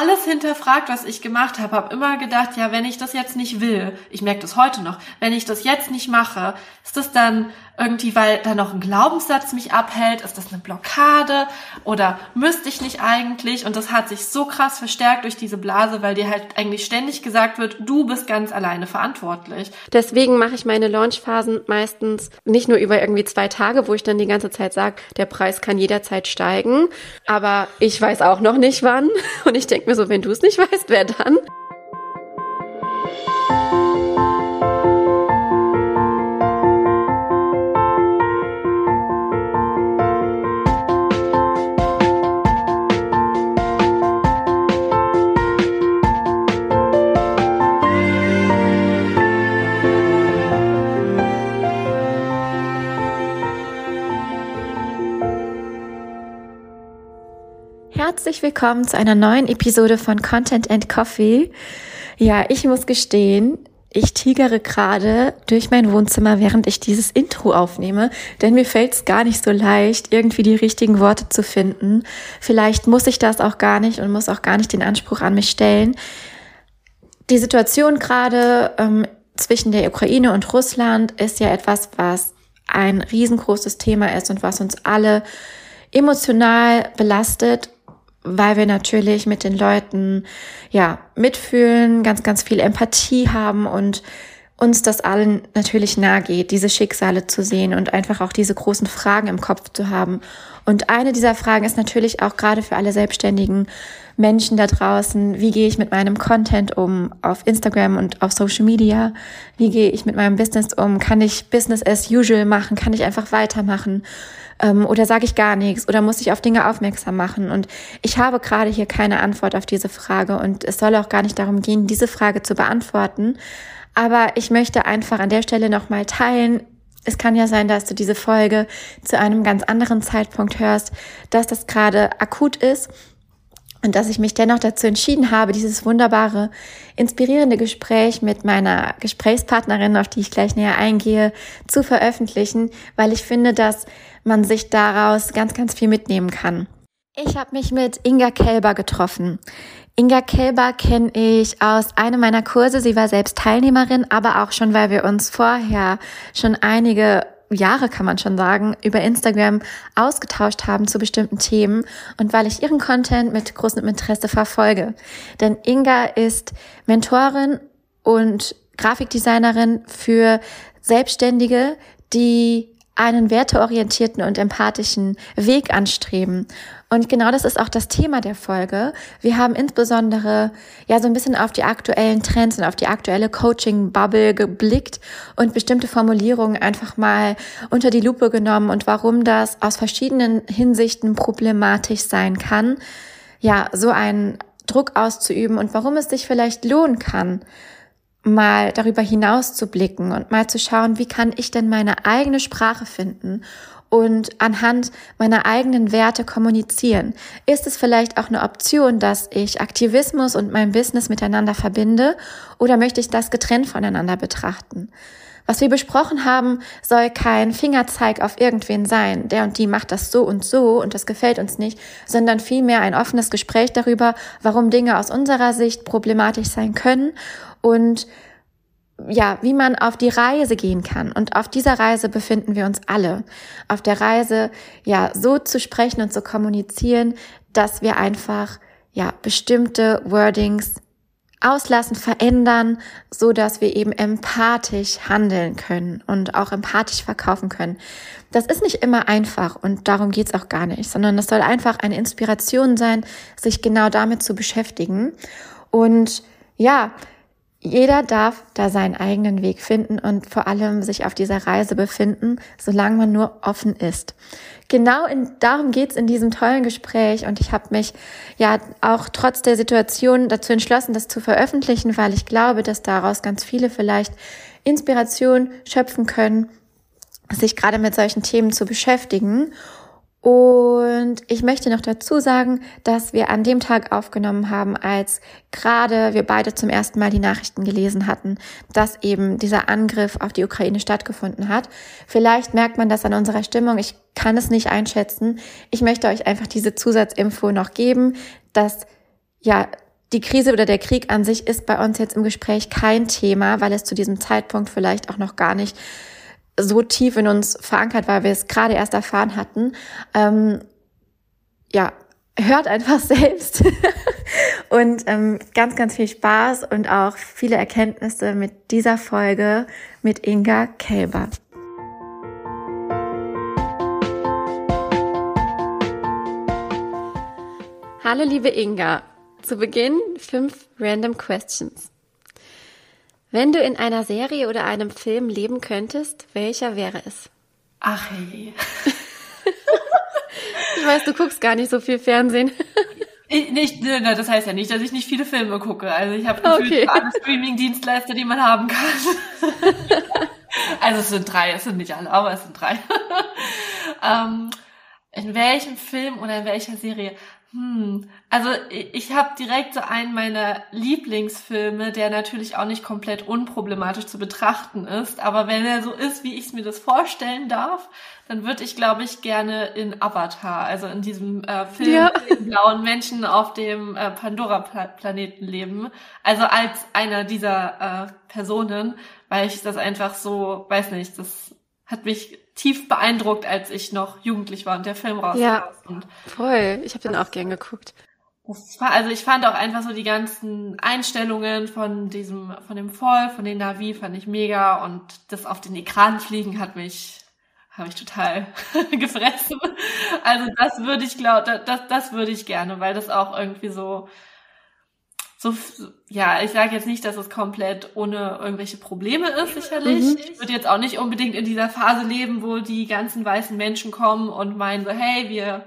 alles hinterfragt, was ich gemacht habe, habe immer gedacht, ja, wenn ich das jetzt nicht will, ich merke das heute noch, wenn ich das jetzt nicht mache, ist das dann irgendwie, weil da noch ein Glaubenssatz mich abhält, ist das eine Blockade oder müsste ich nicht eigentlich? Und das hat sich so krass verstärkt durch diese Blase, weil dir halt eigentlich ständig gesagt wird, du bist ganz alleine verantwortlich. Deswegen mache ich meine Launchphasen meistens nicht nur über irgendwie zwei Tage, wo ich dann die ganze Zeit sage, der Preis kann jederzeit steigen, aber ich weiß auch noch nicht wann. Und ich denke mir so, wenn du es nicht weißt, wer dann? Herzlich willkommen zu einer neuen Episode von Content and Coffee. Ja, ich muss gestehen, ich tigere gerade durch mein Wohnzimmer, während ich dieses Intro aufnehme, denn mir fällt es gar nicht so leicht, irgendwie die richtigen Worte zu finden. Vielleicht muss ich das auch gar nicht und muss auch gar nicht den Anspruch an mich stellen. Die Situation gerade ähm, zwischen der Ukraine und Russland ist ja etwas, was ein riesengroßes Thema ist und was uns alle emotional belastet weil wir natürlich mit den Leuten ja mitfühlen, ganz, ganz viel Empathie haben und uns das allen natürlich nahe geht, diese Schicksale zu sehen und einfach auch diese großen Fragen im Kopf zu haben. Und eine dieser Fragen ist natürlich auch gerade für alle selbstständigen Menschen da draußen, wie gehe ich mit meinem Content um auf Instagram und auf Social Media? Wie gehe ich mit meinem Business um? Kann ich Business as usual machen? Kann ich einfach weitermachen? Ähm, oder sage ich gar nichts? Oder muss ich auf Dinge aufmerksam machen? Und ich habe gerade hier keine Antwort auf diese Frage und es soll auch gar nicht darum gehen, diese Frage zu beantworten. Aber ich möchte einfach an der Stelle nochmal teilen, es kann ja sein, dass du diese Folge zu einem ganz anderen Zeitpunkt hörst, dass das gerade akut ist und dass ich mich dennoch dazu entschieden habe, dieses wunderbare, inspirierende Gespräch mit meiner Gesprächspartnerin, auf die ich gleich näher eingehe, zu veröffentlichen, weil ich finde, dass man sich daraus ganz, ganz viel mitnehmen kann. Ich habe mich mit Inga Kelber getroffen. Inga Kelber kenne ich aus einem meiner Kurse. Sie war selbst Teilnehmerin, aber auch schon, weil wir uns vorher schon einige Jahre, kann man schon sagen, über Instagram ausgetauscht haben zu bestimmten Themen und weil ich ihren Content mit großem Interesse verfolge. Denn Inga ist Mentorin und Grafikdesignerin für Selbstständige, die einen werteorientierten und empathischen Weg anstreben. Und genau das ist auch das Thema der Folge. Wir haben insbesondere ja so ein bisschen auf die aktuellen Trends und auf die aktuelle Coaching-Bubble geblickt und bestimmte Formulierungen einfach mal unter die Lupe genommen und warum das aus verschiedenen Hinsichten problematisch sein kann, ja, so einen Druck auszuüben und warum es sich vielleicht lohnen kann, mal darüber hinaus zu blicken und mal zu schauen, wie kann ich denn meine eigene Sprache finden und anhand meiner eigenen Werte kommunizieren? Ist es vielleicht auch eine Option, dass ich Aktivismus und mein Business miteinander verbinde oder möchte ich das getrennt voneinander betrachten? Was wir besprochen haben, soll kein Fingerzeig auf irgendwen sein, der und die macht das so und so und das gefällt uns nicht, sondern vielmehr ein offenes Gespräch darüber, warum Dinge aus unserer Sicht problematisch sein können und ja, wie man auf die Reise gehen kann. Und auf dieser Reise befinden wir uns alle. Auf der Reise, ja, so zu sprechen und zu kommunizieren, dass wir einfach, ja, bestimmte Wordings auslassen, verändern, so dass wir eben empathisch handeln können und auch empathisch verkaufen können. Das ist nicht immer einfach und darum geht's auch gar nicht, sondern es soll einfach eine Inspiration sein, sich genau damit zu beschäftigen. Und ja, jeder darf da seinen eigenen Weg finden und vor allem sich auf dieser Reise befinden, solange man nur offen ist. Genau in, darum geht's in diesem tollen Gespräch und ich habe mich ja auch trotz der Situation dazu entschlossen, das zu veröffentlichen, weil ich glaube, dass daraus ganz viele vielleicht Inspiration schöpfen können, sich gerade mit solchen Themen zu beschäftigen und ich möchte noch dazu sagen, dass wir an dem Tag aufgenommen haben, als gerade wir beide zum ersten Mal die Nachrichten gelesen hatten, dass eben dieser Angriff auf die Ukraine stattgefunden hat. Vielleicht merkt man das an unserer Stimmung. Ich kann es nicht einschätzen. Ich möchte euch einfach diese Zusatzinfo noch geben, dass ja die Krise oder der Krieg an sich ist bei uns jetzt im Gespräch kein Thema, weil es zu diesem Zeitpunkt vielleicht auch noch gar nicht so tief in uns verankert, weil wir es gerade erst erfahren hatten. Ähm, ja, hört einfach selbst und ähm, ganz, ganz viel Spaß und auch viele Erkenntnisse mit dieser Folge mit Inga Kälber. Hallo liebe Inga, zu Beginn fünf random questions. Wenn du in einer Serie oder einem Film leben könntest, welcher wäre es? Ach hey. ich weiß, du guckst gar nicht so viel Fernsehen. Ich, nicht, ne, das heißt ja nicht, dass ich nicht viele Filme gucke. Also ich habe gefühlt okay. alle Streaming-Dienstleister, die man haben kann. also es sind drei, es sind nicht alle, aber es sind drei. ähm, in welchem Film oder in welcher Serie? Hm, also ich habe direkt so einen meiner Lieblingsfilme, der natürlich auch nicht komplett unproblematisch zu betrachten ist, aber wenn er so ist, wie ich es mir das vorstellen darf, dann würde ich, glaube ich, gerne in Avatar, also in diesem äh, Film, ja. den blauen Menschen auf dem äh, Pandora-Planeten leben, also als einer dieser äh, Personen, weil ich das einfach so, weiß nicht, das hat mich tief beeindruckt, als ich noch jugendlich war und der Film rauskam. Ja, voll. Ich habe den auch gern geguckt. Das war, also ich fand auch einfach so die ganzen Einstellungen von diesem, von dem Volk, von den Navi fand ich mega und das auf den Ekran fliegen hat mich, habe ich total gefressen. Also das würde ich glaube, das, das würde ich gerne, weil das auch irgendwie so, so, ja, ich sage jetzt nicht, dass es komplett ohne irgendwelche Probleme ist, sicherlich. Mhm. Ich würde jetzt auch nicht unbedingt in dieser Phase leben, wo die ganzen weißen Menschen kommen und meinen so, hey, wir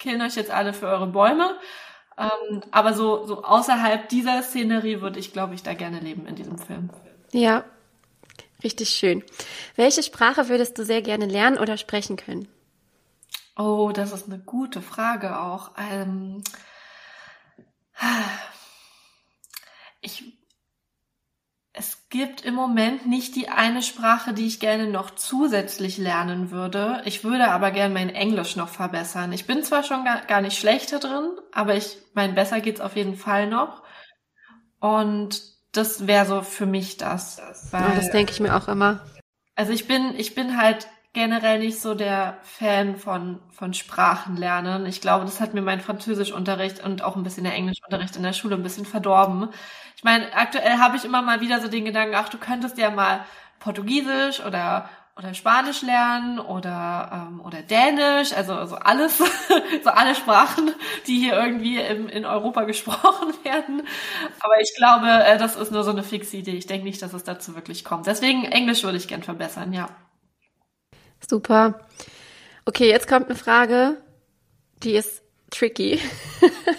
killen euch jetzt alle für eure Bäume. Ähm, aber so, so außerhalb dieser Szenerie würde ich, glaube ich, da gerne leben in diesem Film. Ja, richtig schön. Welche Sprache würdest du sehr gerne lernen oder sprechen können? Oh, das ist eine gute Frage auch. Ähm, ich, es gibt im Moment nicht die eine Sprache, die ich gerne noch zusätzlich lernen würde. Ich würde aber gerne mein Englisch noch verbessern. Ich bin zwar schon gar, gar nicht schlechter drin, aber ich mein besser geht's auf jeden Fall noch. Und das wäre so für mich das. Weil, ja, das denke ich mir auch immer. Also ich bin, ich bin halt generell nicht so der Fan von, von Sprachen lernen. Ich glaube, das hat mir mein Französischunterricht und auch ein bisschen der Englischunterricht in der Schule ein bisschen verdorben. Ich meine, aktuell habe ich immer mal wieder so den Gedanken, ach, du könntest ja mal Portugiesisch oder oder Spanisch lernen oder ähm, oder Dänisch, also also alles, so alle Sprachen, die hier irgendwie im, in Europa gesprochen werden. Aber ich glaube, äh, das ist nur so eine fixe Idee. Ich denke nicht, dass es dazu wirklich kommt. Deswegen Englisch würde ich gern verbessern, ja. Super. Okay, jetzt kommt eine Frage, die ist tricky.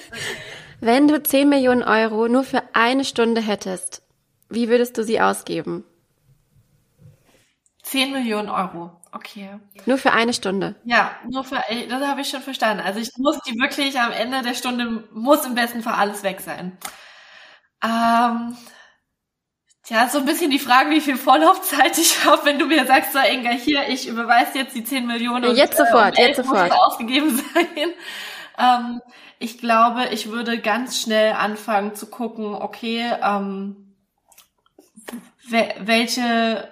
Wenn du 10 Millionen Euro nur für eine Stunde hättest, wie würdest du sie ausgeben? 10 Millionen Euro. Okay. Nur für eine Stunde. Ja, nur für, das habe ich schon verstanden. Also ich muss die wirklich am Ende der Stunde, muss im besten Fall alles weg sein. Ähm, tja, so ein bisschen die Frage, wie viel Vorlaufzeit ich habe, wenn du mir sagst, so Inga, hier, ich überweise jetzt die 10 Millionen. Jetzt und, sofort, äh, jetzt sofort. ausgegeben sein. Ähm, ich glaube, ich würde ganz schnell anfangen zu gucken, okay, ähm, welche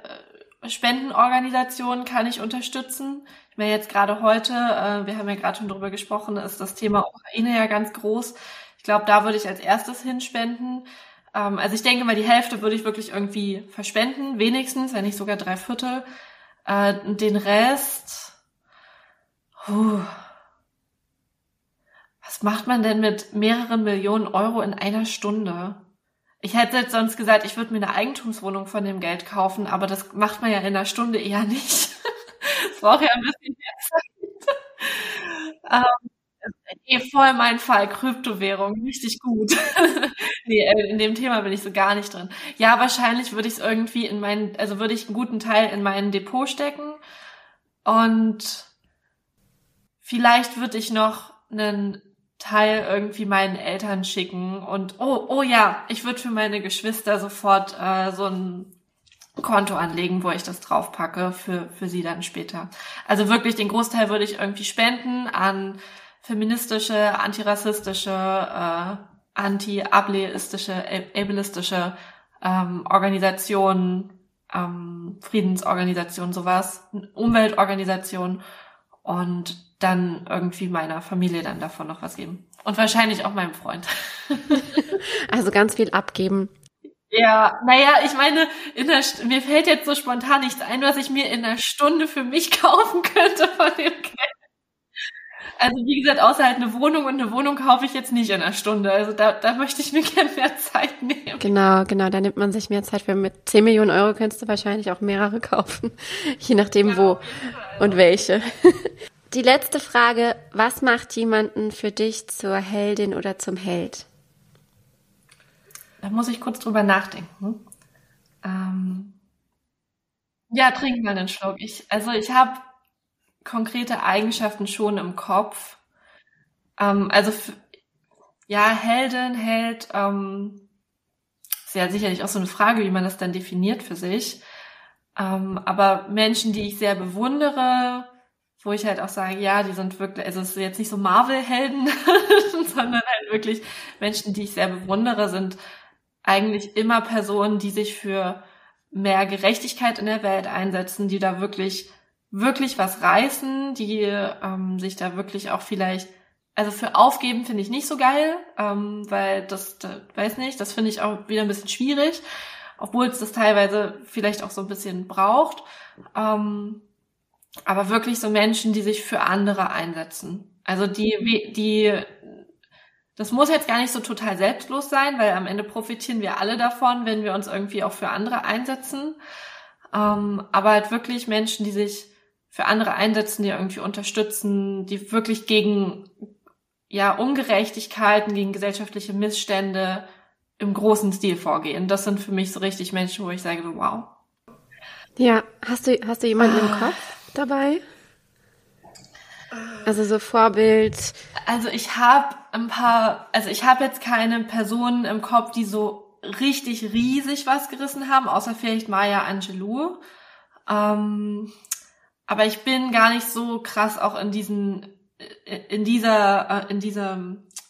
äh, Spendenorganisationen kann ich unterstützen? Ich meine, jetzt gerade heute, äh, wir haben ja gerade schon drüber gesprochen, ist das Thema Ukraine ja ganz groß. Ich glaube, da würde ich als erstes hinspenden. Ähm, also ich denke mal, die Hälfte würde ich wirklich irgendwie verspenden, wenigstens, wenn nicht sogar drei Viertel. Äh, den Rest, puh, was macht man denn mit mehreren Millionen Euro in einer Stunde? Ich hätte jetzt sonst gesagt, ich würde mir eine Eigentumswohnung von dem Geld kaufen, aber das macht man ja in einer Stunde eher nicht. Es braucht ja ein bisschen mehr Zeit. ähm, eh voll mein Fall, Kryptowährung, richtig gut. nee, äh, in dem Thema bin ich so gar nicht drin. Ja, wahrscheinlich würde ich es irgendwie in meinen, also würde ich einen guten Teil in mein Depot stecken und vielleicht würde ich noch einen Teil irgendwie meinen Eltern schicken und oh, oh ja, ich würde für meine Geschwister sofort äh, so ein Konto anlegen, wo ich das draufpacke für, für sie dann später. Also wirklich den Großteil würde ich irgendwie spenden an feministische, antirassistische, äh, anti-ableistische, ableistische ähm, Organisationen, ähm, Friedensorganisationen, sowas, Umweltorganisationen und dann irgendwie meiner Familie dann davon noch was geben. Und wahrscheinlich auch meinem Freund. also ganz viel abgeben. Ja, naja, ich meine, in der, mir fällt jetzt so spontan nichts ein, was ich mir in einer Stunde für mich kaufen könnte von dem Geld. Also wie gesagt, außer halt eine Wohnung und eine Wohnung kaufe ich jetzt nicht in einer Stunde. Also da, da möchte ich mir gerne mehr Zeit nehmen. Genau, genau, da nimmt man sich mehr Zeit für. Mit 10 Millionen Euro könntest du wahrscheinlich auch mehrere kaufen, je nachdem ja, wo und welche. Die letzte Frage, was macht jemanden für dich zur Heldin oder zum Held? Da muss ich kurz drüber nachdenken. Ähm ja, trink mal einen Schluck. Ich, also ich habe konkrete Eigenschaften schon im Kopf. Ähm, also ja, Heldin, Held, ähm, ist ja sicherlich auch so eine Frage, wie man das dann definiert für sich. Ähm, aber Menschen, die ich sehr bewundere, wo ich halt auch sage, ja, die sind wirklich, also es ist jetzt nicht so Marvel-Helden, sondern halt wirklich Menschen, die ich sehr bewundere, sind eigentlich immer Personen, die sich für mehr Gerechtigkeit in der Welt einsetzen, die da wirklich wirklich was reißen, die ähm, sich da wirklich auch vielleicht, also für aufgeben finde ich nicht so geil, ähm, weil das, das weiß nicht, das finde ich auch wieder ein bisschen schwierig, obwohl es das teilweise vielleicht auch so ein bisschen braucht. Ähm, aber wirklich so Menschen, die sich für andere einsetzen. Also die, die, das muss jetzt gar nicht so total selbstlos sein, weil am Ende profitieren wir alle davon, wenn wir uns irgendwie auch für andere einsetzen. Ähm, aber halt wirklich Menschen, die sich für andere einsetzen, die irgendwie unterstützen, die wirklich gegen ja Ungerechtigkeiten, gegen gesellschaftliche Missstände im großen Stil vorgehen. Das sind für mich so richtig Menschen, wo ich sage, so, wow. Ja, hast du hast du jemanden ah. im Kopf dabei? Also so Vorbild. Also ich habe ein paar, also ich habe jetzt keine Personen im Kopf, die so richtig riesig was gerissen haben, außer vielleicht Maya Angelou. Ähm, aber ich bin gar nicht so krass auch in diesen, äh, in dieser, äh, in dieser,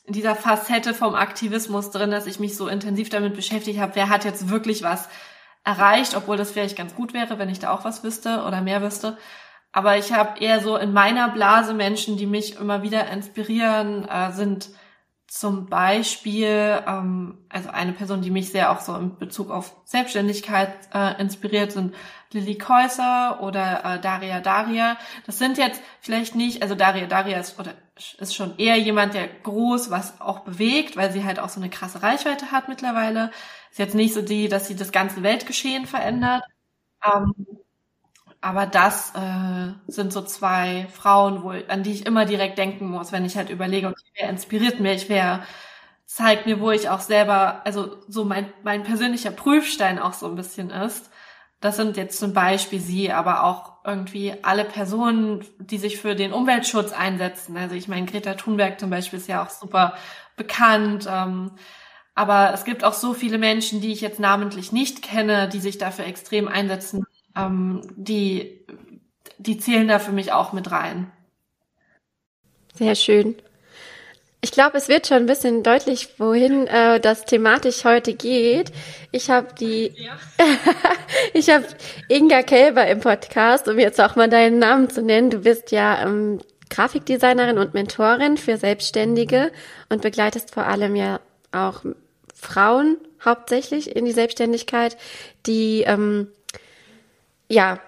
in dieser Facette vom Aktivismus drin, dass ich mich so intensiv damit beschäftigt habe, wer hat jetzt wirklich was erreicht, obwohl das vielleicht ganz gut wäre, wenn ich da auch was wüsste oder mehr wüsste. Aber ich habe eher so in meiner Blase Menschen, die mich immer wieder inspirieren, äh, sind zum Beispiel, ähm, also eine Person, die mich sehr auch so in Bezug auf Selbstständigkeit äh, inspiriert, sind Lilly Käuser oder äh, Daria Daria. Das sind jetzt vielleicht nicht, also Daria Daria ist, oder ist schon eher jemand, der groß was auch bewegt, weil sie halt auch so eine krasse Reichweite hat mittlerweile. Ist jetzt nicht so die, dass sie das ganze Weltgeschehen verändert. Ähm, aber das äh, sind so zwei Frauen, wo, an die ich immer direkt denken muss, wenn ich halt überlege, okay, wer inspiriert mich, wer zeigt mir, wo ich auch selber, also so mein, mein persönlicher Prüfstein auch so ein bisschen ist. Das sind jetzt zum Beispiel sie, aber auch irgendwie alle Personen, die sich für den Umweltschutz einsetzen. Also ich meine, Greta Thunberg zum Beispiel ist ja auch super bekannt. Ähm, aber es gibt auch so viele Menschen, die ich jetzt namentlich nicht kenne, die sich dafür extrem einsetzen ähm, die, die zählen da für mich auch mit rein. Sehr schön. Ich glaube, es wird schon ein bisschen deutlich, wohin äh, das thematisch heute geht. Ich habe die, ich habe Inga Kälber im Podcast, um jetzt auch mal deinen Namen zu nennen. Du bist ja ähm, Grafikdesignerin und Mentorin für Selbstständige und begleitest vor allem ja auch Frauen hauptsächlich in die Selbstständigkeit, die ähm, ja,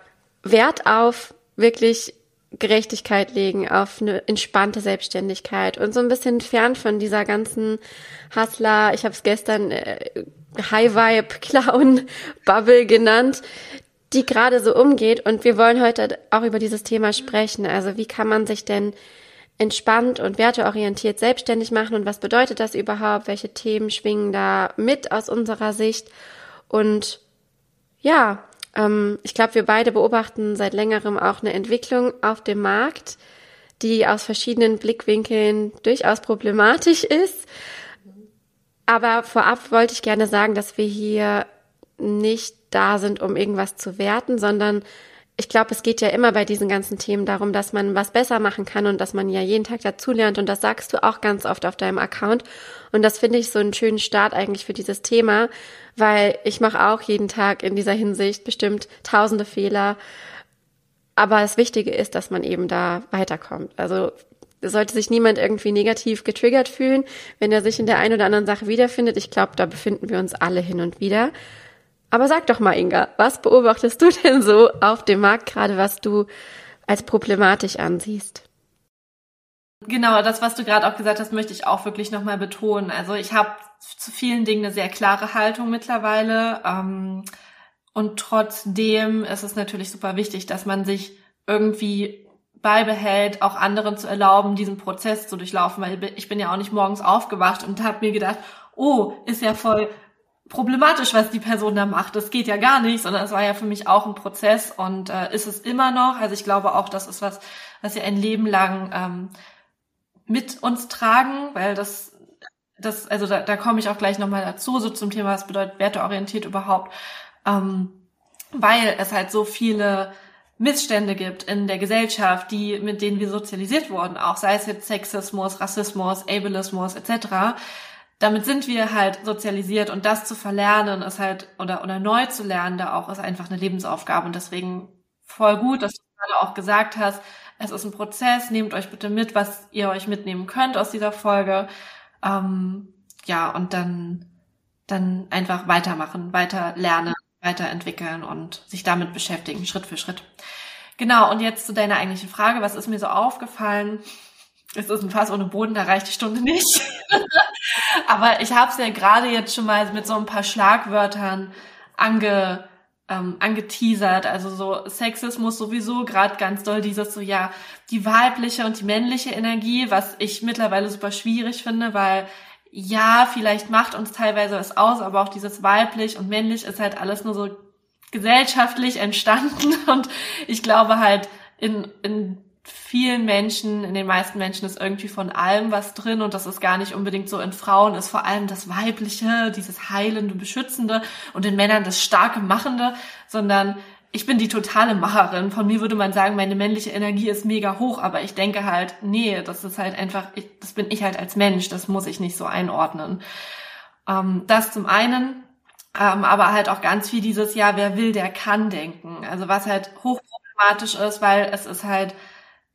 Wert auf wirklich Gerechtigkeit legen, auf eine entspannte Selbstständigkeit und so ein bisschen fern von dieser ganzen Hustler, ich habe es gestern äh, High Vibe Clown Bubble genannt, die gerade so umgeht und wir wollen heute auch über dieses Thema sprechen. Also wie kann man sich denn entspannt und werteorientiert selbstständig machen und was bedeutet das überhaupt? Welche Themen schwingen da mit aus unserer Sicht? Und ja, ähm, ich glaube, wir beide beobachten seit längerem auch eine Entwicklung auf dem Markt, die aus verschiedenen Blickwinkeln durchaus problematisch ist. Aber vorab wollte ich gerne sagen, dass wir hier nicht da sind, um irgendwas zu werten, sondern ich glaube, es geht ja immer bei diesen ganzen Themen darum, dass man was besser machen kann und dass man ja jeden Tag dazulernt und das sagst du auch ganz oft auf deinem Account und das finde ich so einen schönen Start eigentlich für dieses Thema, weil ich mache auch jeden Tag in dieser Hinsicht bestimmt tausende Fehler, aber das Wichtige ist, dass man eben da weiterkommt. Also sollte sich niemand irgendwie negativ getriggert fühlen, wenn er sich in der einen oder anderen Sache wiederfindet. Ich glaube, da befinden wir uns alle hin und wieder. Aber sag doch mal, Inga, was beobachtest du denn so auf dem Markt gerade, was du als problematisch ansiehst? Genau, das, was du gerade auch gesagt hast, möchte ich auch wirklich nochmal betonen. Also ich habe zu vielen Dingen eine sehr klare Haltung mittlerweile. Ähm, und trotzdem ist es natürlich super wichtig, dass man sich irgendwie beibehält, auch anderen zu erlauben, diesen Prozess zu durchlaufen, weil ich bin ja auch nicht morgens aufgewacht und habe mir gedacht, oh, ist ja voll problematisch, was die Person da macht. Das geht ja gar nicht, sondern es war ja für mich auch ein Prozess und äh, ist es immer noch. Also ich glaube auch, das ist was, was wir ein Leben lang ähm, mit uns tragen, weil das, das, also da, da komme ich auch gleich nochmal dazu, so zum Thema, was bedeutet werteorientiert überhaupt, ähm, weil es halt so viele Missstände gibt in der Gesellschaft, die mit denen wir sozialisiert wurden, auch sei es jetzt Sexismus, Rassismus, Ableismus etc damit sind wir halt sozialisiert und das zu verlernen ist halt, oder, oder neu zu lernen da auch, ist einfach eine Lebensaufgabe. Und deswegen voll gut, dass du gerade auch gesagt hast, es ist ein Prozess, nehmt euch bitte mit, was ihr euch mitnehmen könnt aus dieser Folge. Ähm, ja, und dann, dann einfach weitermachen, weiter lernen, weiterentwickeln und sich damit beschäftigen, Schritt für Schritt. Genau, und jetzt zu deiner eigentlichen Frage, was ist mir so aufgefallen? Es ist ein Fass ohne Boden, da reicht die Stunde nicht. Aber ich habe es ja gerade jetzt schon mal mit so ein paar Schlagwörtern ange, ähm, angeteasert. Also so Sexismus sowieso, gerade ganz doll dieses so, ja, die weibliche und die männliche Energie, was ich mittlerweile super schwierig finde, weil ja, vielleicht macht uns teilweise was aus, aber auch dieses weiblich und männlich ist halt alles nur so gesellschaftlich entstanden und ich glaube halt in, in vielen Menschen, in den meisten Menschen ist irgendwie von allem was drin und das ist gar nicht unbedingt so. In Frauen ist vor allem das Weibliche, dieses Heilende, Beschützende und in Männern das starke Machende, sondern ich bin die totale Macherin. Von mir würde man sagen, meine männliche Energie ist mega hoch, aber ich denke halt, nee, das ist halt einfach, ich, das bin ich halt als Mensch, das muss ich nicht so einordnen. Ähm, das zum einen, ähm, aber halt auch ganz viel dieses, ja, wer will, der kann denken. Also was halt hochproblematisch ist, weil es ist halt,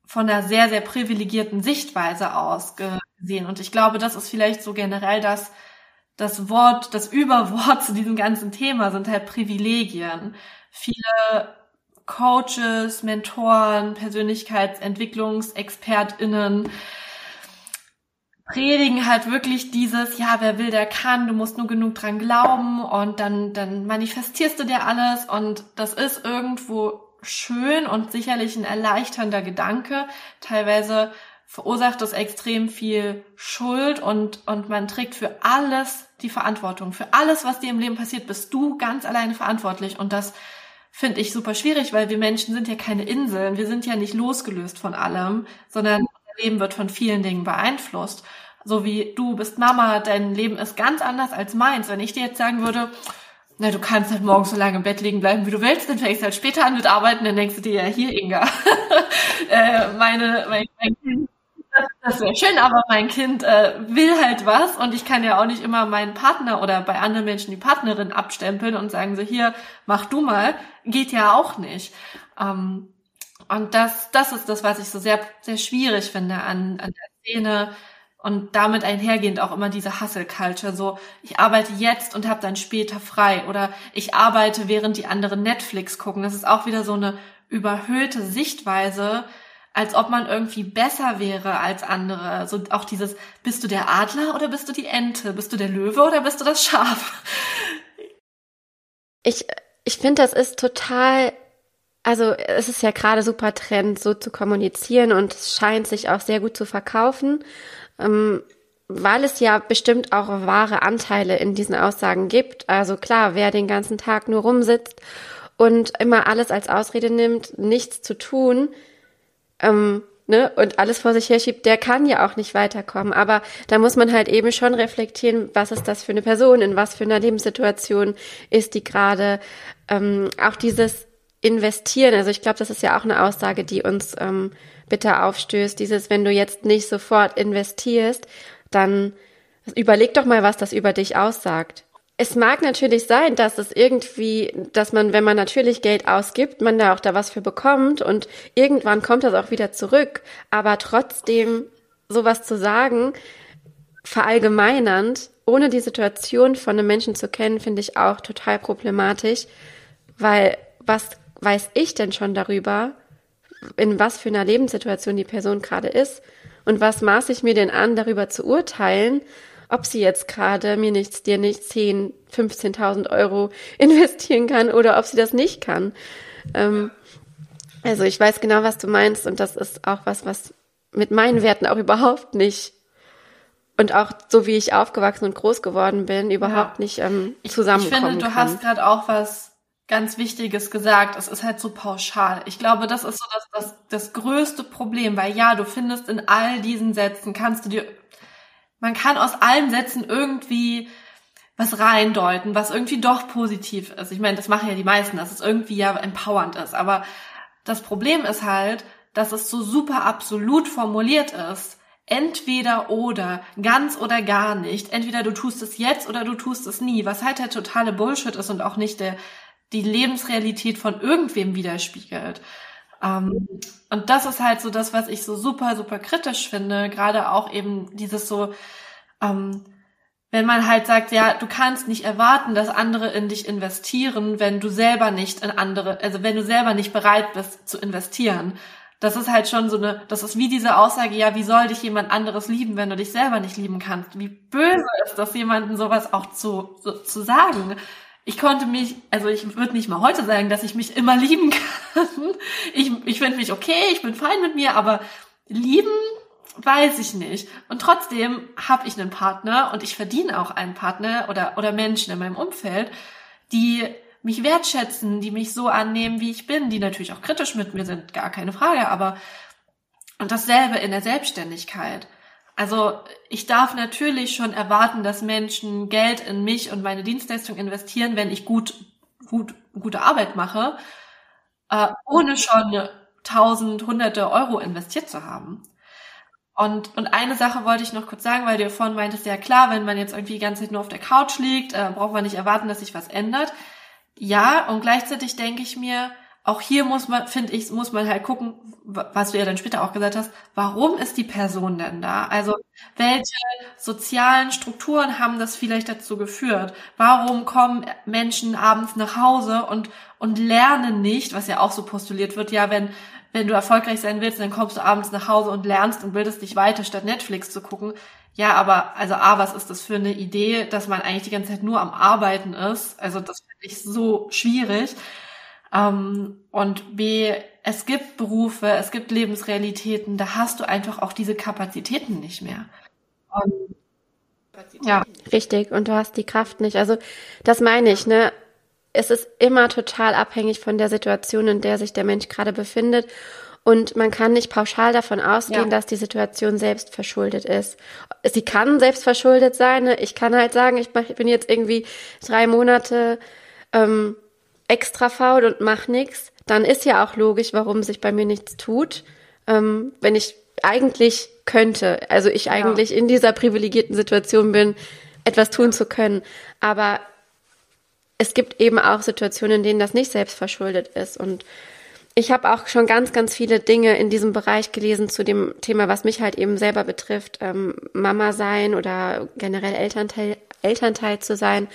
von einer sehr, sehr privilegierten Sichtweise aus gesehen. Und ich glaube, das ist vielleicht so generell das, das Wort, das Überwort zu diesem ganzen Thema sind halt Privilegien. Viele Coaches, Mentoren, Persönlichkeitsentwicklungsexpertinnen predigen halt wirklich dieses, ja, wer will, der kann, du musst nur genug dran glauben und dann, dann manifestierst du dir alles und das ist irgendwo schön und sicherlich ein erleichternder Gedanke. Teilweise verursacht das extrem viel Schuld und, und man trägt für alles die Verantwortung. Für alles, was dir im Leben passiert, bist du ganz alleine verantwortlich. Und das finde ich super schwierig, weil wir Menschen sind ja keine Inseln. Wir sind ja nicht losgelöst von allem, sondern unser Leben wird von vielen Dingen beeinflusst. So wie du bist Mama, dein Leben ist ganz anders als meins. Wenn ich dir jetzt sagen würde, na, du kannst halt morgens so lange im Bett liegen bleiben, wie du willst, dann fängst du halt später an mit Arbeiten, dann denkst du dir, ja, hier, Inga, äh, meine, mein, mein Kind, das, wäre schön, aber mein Kind äh, will halt was. Und ich kann ja auch nicht immer meinen Partner oder bei anderen Menschen die Partnerin abstempeln und sagen so, hier, mach du mal, geht ja auch nicht. Ähm, und das, das ist das, was ich so sehr, sehr schwierig finde an, an der Szene, und damit einhergehend auch immer diese Hustle-Culture, so ich arbeite jetzt und habe dann später frei oder ich arbeite, während die anderen Netflix gucken. Das ist auch wieder so eine überhöhte Sichtweise, als ob man irgendwie besser wäre als andere. So auch dieses, bist du der Adler oder bist du die Ente? Bist du der Löwe oder bist du das Schaf? Ich, ich finde, das ist total also es ist ja gerade super Trend, so zu kommunizieren und es scheint sich auch sehr gut zu verkaufen ähm, weil es ja bestimmt auch wahre Anteile in diesen Aussagen gibt. Also klar, wer den ganzen Tag nur rumsitzt und immer alles als Ausrede nimmt, nichts zu tun, ähm, ne, und alles vor sich herschiebt, der kann ja auch nicht weiterkommen. Aber da muss man halt eben schon reflektieren, was ist das für eine Person, in was für einer Lebenssituation ist die gerade. Ähm, auch dieses investieren. Also ich glaube, das ist ja auch eine Aussage, die uns ähm, bitter aufstößt. Dieses, wenn du jetzt nicht sofort investierst, dann überleg doch mal, was das über dich aussagt. Es mag natürlich sein, dass es irgendwie, dass man, wenn man natürlich Geld ausgibt, man da auch da was für bekommt und irgendwann kommt das auch wieder zurück. Aber trotzdem sowas zu sagen, verallgemeinernd, ohne die Situation von einem Menschen zu kennen, finde ich auch total problematisch, weil was weiß ich denn schon darüber, in was für einer Lebenssituation die Person gerade ist und was maße ich mir denn an, darüber zu urteilen, ob sie jetzt gerade mir nichts, dir nicht 10, 15.000 Euro investieren kann oder ob sie das nicht kann. Ähm, also ich weiß genau, was du meinst und das ist auch was, was mit meinen Werten auch überhaupt nicht und auch so wie ich aufgewachsen und groß geworden bin, überhaupt ja. nicht ähm, zusammenkommen Ich finde, du kann. hast gerade auch was ganz Wichtiges gesagt. Es ist halt so pauschal. Ich glaube, das ist so das, das, das größte Problem, weil ja, du findest in all diesen Sätzen, kannst du dir, man kann aus allen Sätzen irgendwie was reindeuten, was irgendwie doch positiv ist. Ich meine, das machen ja die meisten, dass es irgendwie ja empowernd ist. Aber das Problem ist halt, dass es so super absolut formuliert ist. Entweder oder, ganz oder gar nicht. Entweder du tust es jetzt oder du tust es nie, was halt der totale Bullshit ist und auch nicht der, die Lebensrealität von irgendwem widerspiegelt. Ähm, und das ist halt so das, was ich so super, super kritisch finde. Gerade auch eben dieses so, ähm, wenn man halt sagt, ja, du kannst nicht erwarten, dass andere in dich investieren, wenn du selber nicht in andere, also wenn du selber nicht bereit bist zu investieren. Das ist halt schon so eine, das ist wie diese Aussage, ja, wie soll dich jemand anderes lieben, wenn du dich selber nicht lieben kannst? Wie böse ist das, jemanden sowas auch zu, so, zu sagen? Ich konnte mich, also ich würde nicht mal heute sagen, dass ich mich immer lieben kann. Ich, ich finde mich okay, ich bin fein mit mir, aber lieben weiß ich nicht. Und trotzdem habe ich einen Partner und ich verdiene auch einen Partner oder, oder Menschen in meinem Umfeld, die mich wertschätzen, die mich so annehmen, wie ich bin, die natürlich auch kritisch mit mir sind, gar keine Frage, aber und dasselbe in der Selbstständigkeit. Also ich darf natürlich schon erwarten, dass Menschen Geld in mich und meine Dienstleistung investieren, wenn ich gut, gut gute Arbeit mache, äh, ohne schon tausend, hunderte Euro investiert zu haben. Und, und eine Sache wollte ich noch kurz sagen, weil du vorhin meintest, ja klar, wenn man jetzt irgendwie die ganze Zeit nur auf der Couch liegt, äh, braucht man nicht erwarten, dass sich was ändert. Ja, und gleichzeitig denke ich mir, auch hier muss man, finde ich, muss man halt gucken, was du ja dann später auch gesagt hast, warum ist die Person denn da? Also welche sozialen Strukturen haben das vielleicht dazu geführt? Warum kommen Menschen abends nach Hause und, und lernen nicht, was ja auch so postuliert wird, ja, wenn, wenn du erfolgreich sein willst, dann kommst du abends nach Hause und lernst und bildest dich weiter, statt Netflix zu gucken. Ja, aber also A, was ist das für eine Idee, dass man eigentlich die ganze Zeit nur am Arbeiten ist? Also das finde ich so schwierig. Ähm, und B, es gibt Berufe, es gibt Lebensrealitäten, da hast du einfach auch diese Kapazitäten nicht mehr. Und, ja. Richtig. Und du hast die Kraft nicht. Also, das meine ich, ne? Es ist immer total abhängig von der Situation, in der sich der Mensch gerade befindet. Und man kann nicht pauschal davon ausgehen, ja. dass die Situation selbst verschuldet ist. Sie kann selbst verschuldet sein. Ne? Ich kann halt sagen, ich bin jetzt irgendwie drei Monate ähm, extra faul und mach nichts, dann ist ja auch logisch, warum sich bei mir nichts tut, ähm, wenn ich eigentlich könnte, also ich eigentlich ja. in dieser privilegierten Situation bin, etwas tun zu können. Aber es gibt eben auch Situationen, in denen das nicht selbst verschuldet ist. Und ich habe auch schon ganz, ganz viele Dinge in diesem Bereich gelesen zu dem Thema, was mich halt eben selber betrifft, ähm, Mama sein oder generell Elternteil, Elternteil zu sein.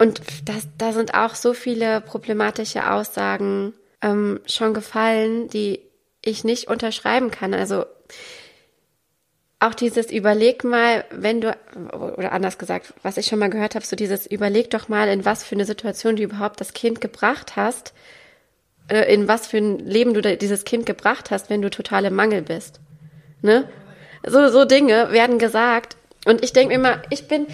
Und das, da sind auch so viele problematische Aussagen ähm, schon gefallen, die ich nicht unterschreiben kann. Also auch dieses Überleg mal, wenn du, oder anders gesagt, was ich schon mal gehört habe, so dieses Überleg doch mal, in was für eine Situation du überhaupt das Kind gebracht hast, äh, in was für ein Leben du dieses Kind gebracht hast, wenn du total im Mangel bist. Ne? So, so Dinge werden gesagt. Und ich denke mir immer, ich bin,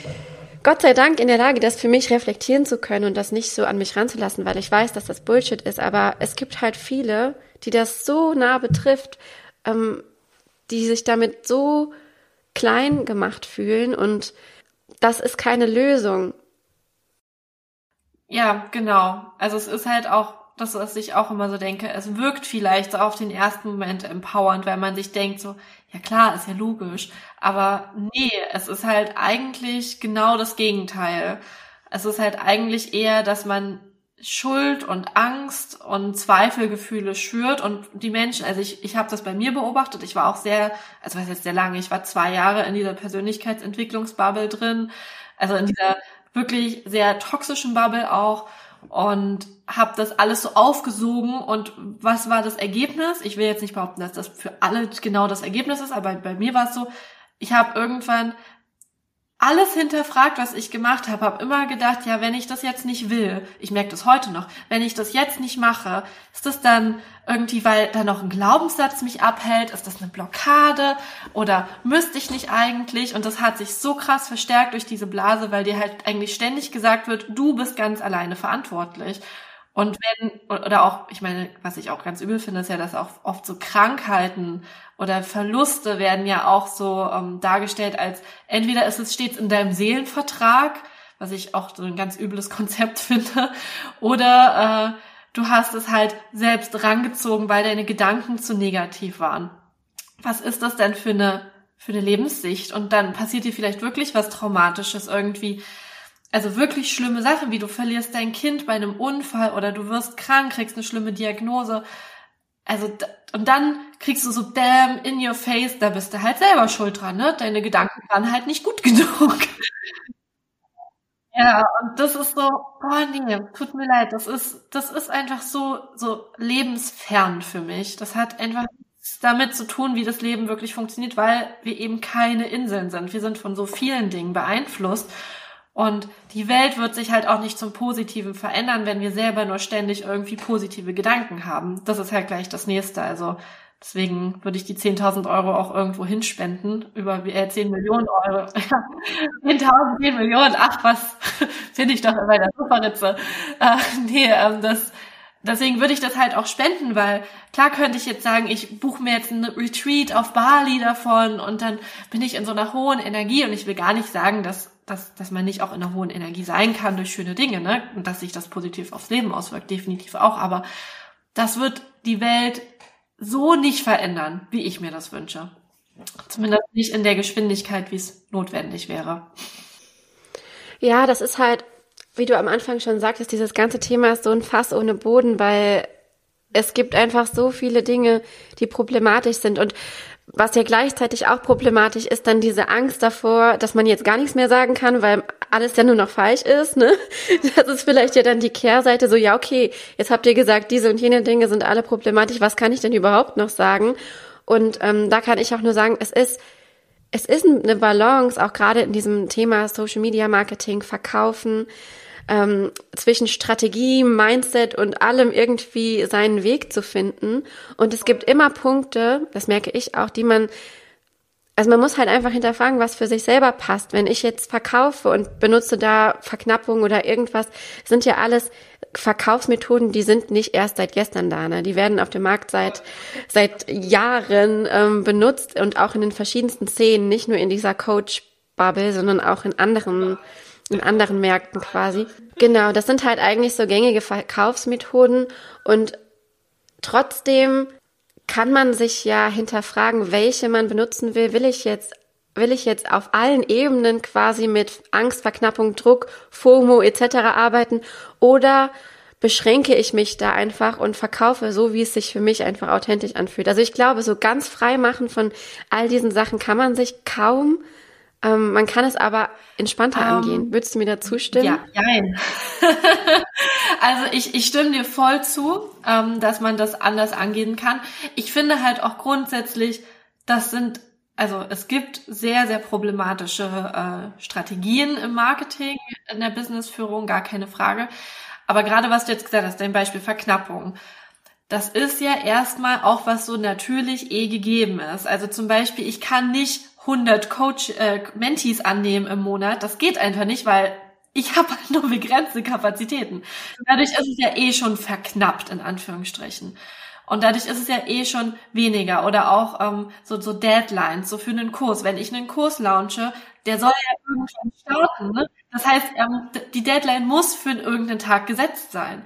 Gott sei Dank in der Lage, das für mich reflektieren zu können und das nicht so an mich ranzulassen, weil ich weiß, dass das Bullshit ist. Aber es gibt halt viele, die das so nah betrifft, ähm, die sich damit so klein gemacht fühlen und das ist keine Lösung. Ja, genau. Also es ist halt auch das, was ich auch immer so denke. Es wirkt vielleicht so auf den ersten Moment empowernd, weil man sich denkt so, ja klar, ist ja logisch. Aber nee, es ist halt eigentlich genau das Gegenteil. Es ist halt eigentlich eher, dass man Schuld und Angst und Zweifelgefühle schürt und die Menschen, also ich, ich habe das bei mir beobachtet, ich war auch sehr, also was jetzt sehr lange, ich war zwei Jahre in dieser Persönlichkeitsentwicklungsbubble drin, also in dieser wirklich sehr toxischen Bubble auch und habe das alles so aufgesogen und was war das Ergebnis? Ich will jetzt nicht behaupten, dass das für alle genau das Ergebnis ist, aber bei mir war es so, ich habe irgendwann alles hinterfragt, was ich gemacht habe, habe immer gedacht, ja, wenn ich das jetzt nicht will, ich merke das heute noch, wenn ich das jetzt nicht mache, ist das dann irgendwie, weil da noch ein Glaubenssatz mich abhält, ist das eine Blockade oder müsste ich nicht eigentlich? Und das hat sich so krass verstärkt durch diese Blase, weil dir halt eigentlich ständig gesagt wird, du bist ganz alleine verantwortlich. Und wenn, oder auch, ich meine, was ich auch ganz übel finde, ist ja, dass auch oft so Krankheiten oder Verluste werden ja auch so ähm, dargestellt als entweder ist es stets in deinem Seelenvertrag, was ich auch so ein ganz übles Konzept finde, oder äh, du hast es halt selbst rangezogen, weil deine Gedanken zu negativ waren. Was ist das denn für eine für eine Lebenssicht? Und dann passiert dir vielleicht wirklich was Traumatisches irgendwie. Also wirklich schlimme Sachen, wie du verlierst dein Kind bei einem Unfall oder du wirst krank, kriegst eine schlimme Diagnose. Also, und dann kriegst du so damn in your face, da bist du halt selber schuld dran, ne? Deine Gedanken waren halt nicht gut genug. Ja, und das ist so, oh nee, tut mir leid, das ist, das ist einfach so, so lebensfern für mich. Das hat einfach nichts damit zu tun, wie das Leben wirklich funktioniert, weil wir eben keine Inseln sind. Wir sind von so vielen Dingen beeinflusst. Und die Welt wird sich halt auch nicht zum Positiven verändern, wenn wir selber nur ständig irgendwie positive Gedanken haben. Das ist halt gleich das nächste. Also deswegen würde ich die 10.000 Euro auch irgendwo hinspenden. Über äh, 10 Millionen Euro. 10.000, 10 Millionen. Ach, was finde ich doch bei der Superritze. Äh, nee, ähm, das, deswegen würde ich das halt auch spenden, weil klar könnte ich jetzt sagen, ich buche mir jetzt einen Retreat auf Bali davon und dann bin ich in so einer hohen Energie und ich will gar nicht sagen, dass dass, dass man nicht auch in einer hohen Energie sein kann durch schöne Dinge, ne? Und dass sich das positiv aufs Leben auswirkt, definitiv auch. Aber das wird die Welt so nicht verändern, wie ich mir das wünsche. Zumindest nicht in der Geschwindigkeit, wie es notwendig wäre. Ja, das ist halt, wie du am Anfang schon sagtest, dieses ganze Thema ist so ein Fass ohne Boden, weil es gibt einfach so viele Dinge, die problematisch sind. Und was ja gleichzeitig auch problematisch ist, dann diese Angst davor, dass man jetzt gar nichts mehr sagen kann, weil alles ja nur noch falsch ist, ne? Das ist vielleicht ja dann die Kehrseite, so, ja, okay, jetzt habt ihr gesagt, diese und jene Dinge sind alle problematisch, was kann ich denn überhaupt noch sagen? Und ähm, da kann ich auch nur sagen, es ist, es ist eine Balance, auch gerade in diesem Thema Social Media Marketing, Verkaufen, ähm, zwischen Strategie, Mindset und allem irgendwie seinen Weg zu finden. Und es gibt immer Punkte, das merke ich auch, die man also man muss halt einfach hinterfragen, was für sich selber passt. Wenn ich jetzt verkaufe und benutze da Verknappung oder irgendwas, sind ja alles Verkaufsmethoden, die sind nicht erst seit gestern da. Ne? Die werden auf dem Markt seit seit Jahren ähm, benutzt und auch in den verschiedensten Szenen, nicht nur in dieser Coach-Bubble, sondern auch in anderen in anderen Märkten quasi. Genau, das sind halt eigentlich so gängige Verkaufsmethoden und trotzdem kann man sich ja hinterfragen, welche man benutzen will. Will ich jetzt will ich jetzt auf allen Ebenen quasi mit Angst, Verknappung, Druck, FOMO etc. arbeiten oder beschränke ich mich da einfach und verkaufe so, wie es sich für mich einfach authentisch anfühlt. Also ich glaube, so ganz frei machen von all diesen Sachen kann man sich kaum. Ähm, man kann es aber entspannter um, ähm, angehen. Würdest du mir da zustimmen? Ja, nein. also ich, ich stimme dir voll zu, ähm, dass man das anders angehen kann. Ich finde halt auch grundsätzlich, das sind, also es gibt sehr, sehr problematische äh, Strategien im Marketing, in der Businessführung, gar keine Frage. Aber gerade was du jetzt gesagt hast, dein Beispiel Verknappung. Das ist ja erstmal auch was so natürlich eh gegeben ist. Also zum Beispiel, ich kann nicht 100 Coach äh, Mentees annehmen im Monat. Das geht einfach nicht, weil ich habe halt nur begrenzte Kapazitäten. Dadurch ist es ja eh schon verknappt in Anführungsstrichen. Und dadurch ist es ja eh schon weniger oder auch ähm, so, so Deadlines, so für einen Kurs. Wenn ich einen Kurs launche, der soll ja irgendwann starten. Ne? Das heißt, ähm, die Deadline muss für irgendeinen Tag gesetzt sein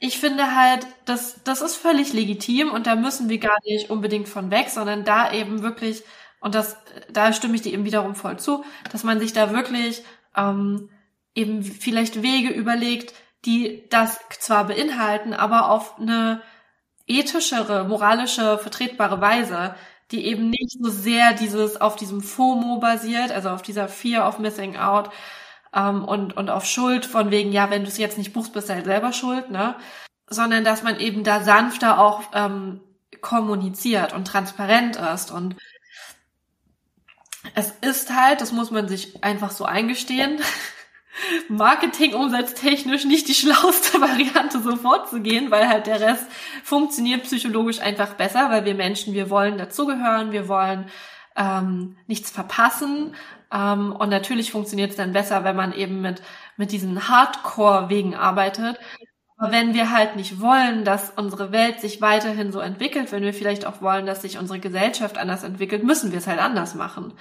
ich finde halt, das, das ist völlig legitim und da müssen wir gar nicht unbedingt von weg, sondern da eben wirklich, und das, da stimme ich dir eben wiederum voll zu, dass man sich da wirklich ähm, eben vielleicht Wege überlegt, die das zwar beinhalten, aber auf eine ethischere, moralische, vertretbare Weise, die eben nicht so sehr dieses auf diesem FOMO basiert, also auf dieser Fear of Missing Out ähm, und, und auf Schuld von wegen, ja, wenn du es jetzt nicht buchst, bist du halt selber schuld, ne? Sondern dass man eben da sanfter auch ähm, kommuniziert und transparent ist und es ist halt, das muss man sich einfach so eingestehen, Marketing-umsatztechnisch nicht die schlauste Variante, so vorzugehen, weil halt der Rest funktioniert psychologisch einfach besser, weil wir Menschen, wir wollen dazugehören, wir wollen ähm, nichts verpassen. Ähm, und natürlich funktioniert es dann besser, wenn man eben mit, mit diesen Hardcore-Wegen arbeitet. Aber wenn wir halt nicht wollen, dass unsere Welt sich weiterhin so entwickelt, wenn wir vielleicht auch wollen, dass sich unsere Gesellschaft anders entwickelt, müssen wir es halt anders machen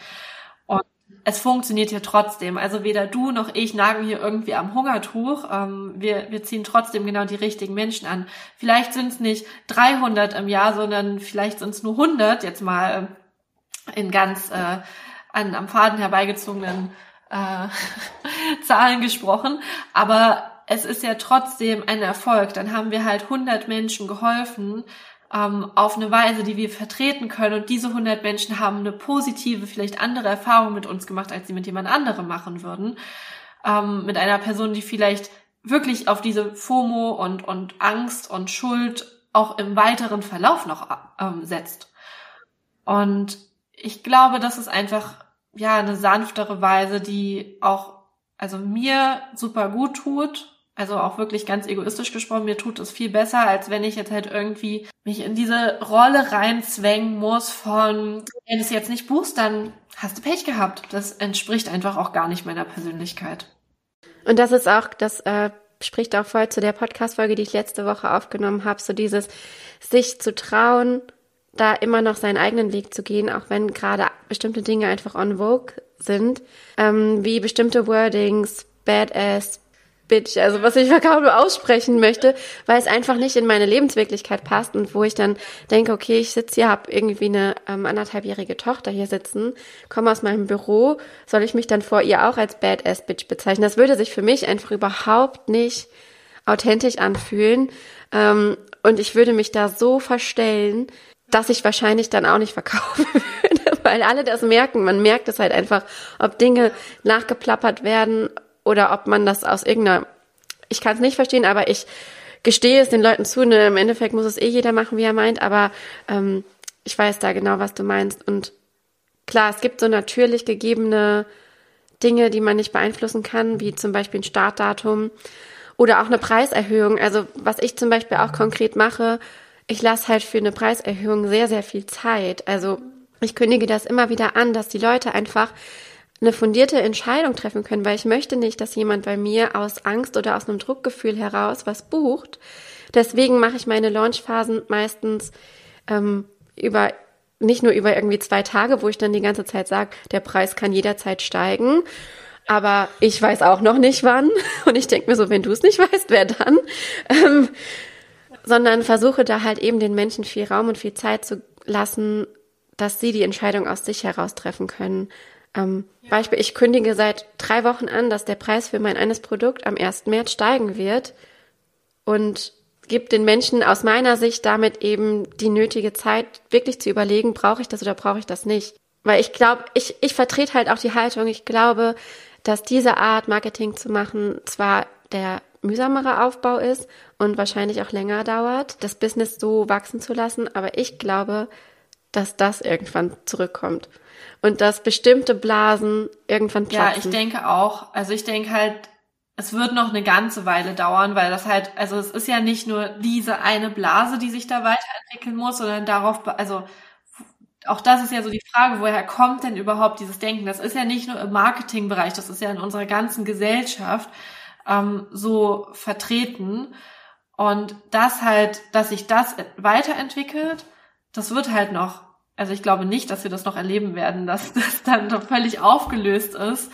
es funktioniert hier trotzdem. Also weder du noch ich nagen hier irgendwie am Hungertuch. Ähm, wir, wir ziehen trotzdem genau die richtigen Menschen an. Vielleicht sind es nicht 300 im Jahr, sondern vielleicht sind es nur 100, jetzt mal in ganz äh, an, am Faden herbeigezogenen äh, Zahlen gesprochen. Aber es ist ja trotzdem ein Erfolg. Dann haben wir halt 100 Menschen geholfen ähm, auf eine Weise, die wir vertreten können. Und diese 100 Menschen haben eine positive, vielleicht andere Erfahrung mit uns gemacht, als sie mit jemand anderem machen würden. Ähm, mit einer Person, die vielleicht wirklich auf diese FOMO und, und Angst und Schuld auch im weiteren Verlauf noch ähm, setzt. Und ich glaube, das ist einfach, ja, eine sanftere Weise, die auch, also mir super gut tut also auch wirklich ganz egoistisch gesprochen, mir tut es viel besser, als wenn ich jetzt halt irgendwie mich in diese Rolle reinzwängen muss von, wenn du es jetzt nicht buchst, dann hast du Pech gehabt. Das entspricht einfach auch gar nicht meiner Persönlichkeit. Und das ist auch, das äh, spricht auch voll zu der Podcast-Folge, die ich letzte Woche aufgenommen habe, so dieses sich zu trauen, da immer noch seinen eigenen Weg zu gehen, auch wenn gerade bestimmte Dinge einfach on vogue sind, ähm, wie bestimmte Wordings, Badass, Bitch, also was ich kaum aussprechen möchte, weil es einfach nicht in meine Lebenswirklichkeit passt und wo ich dann denke, okay, ich sitze hier, habe irgendwie eine ähm, anderthalbjährige Tochter hier sitzen, komme aus meinem Büro, soll ich mich dann vor ihr auch als Badass Bitch bezeichnen? Das würde sich für mich einfach überhaupt nicht authentisch anfühlen ähm, und ich würde mich da so verstellen, dass ich wahrscheinlich dann auch nicht verkaufen würde, weil alle das merken. Man merkt es halt einfach, ob Dinge nachgeplappert werden, oder ob man das aus irgendeiner, ich kann es nicht verstehen, aber ich gestehe es den Leuten zu, ne, im Endeffekt muss es eh jeder machen, wie er meint, aber ähm, ich weiß da genau, was du meinst. Und klar, es gibt so natürlich gegebene Dinge, die man nicht beeinflussen kann, wie zum Beispiel ein Startdatum oder auch eine Preiserhöhung. Also was ich zum Beispiel auch konkret mache, ich lasse halt für eine Preiserhöhung sehr, sehr viel Zeit. Also ich kündige das immer wieder an, dass die Leute einfach eine fundierte Entscheidung treffen können, weil ich möchte nicht, dass jemand bei mir aus Angst oder aus einem Druckgefühl heraus was bucht. Deswegen mache ich meine Launchphasen meistens ähm, über nicht nur über irgendwie zwei Tage, wo ich dann die ganze Zeit sage, der Preis kann jederzeit steigen. Aber ich weiß auch noch nicht wann. Und ich denke mir so, wenn du es nicht weißt, wer dann? Ähm, sondern versuche da halt eben den Menschen viel Raum und viel Zeit zu lassen, dass sie die Entscheidung aus sich heraus treffen können. Ähm. Beispiel, ich kündige seit drei Wochen an, dass der Preis für mein eines Produkt am 1. März steigen wird und gibt den Menschen aus meiner Sicht damit eben die nötige Zeit, wirklich zu überlegen, brauche ich das oder brauche ich das nicht. Weil ich glaube, ich, ich vertrete halt auch die Haltung, ich glaube, dass diese Art Marketing zu machen zwar der mühsamere Aufbau ist und wahrscheinlich auch länger dauert, das Business so wachsen zu lassen, aber ich glaube, dass das irgendwann zurückkommt und dass bestimmte Blasen irgendwann platzen. Ja, ich denke auch. Also ich denke halt, es wird noch eine ganze Weile dauern, weil das halt, also es ist ja nicht nur diese eine Blase, die sich da weiterentwickeln muss, sondern darauf, also auch das ist ja so die Frage, woher kommt denn überhaupt dieses Denken? Das ist ja nicht nur im Marketingbereich, das ist ja in unserer ganzen Gesellschaft ähm, so vertreten. Und das halt, dass sich das weiterentwickelt, das wird halt noch also ich glaube nicht, dass wir das noch erleben werden, dass das dann doch völlig aufgelöst ist.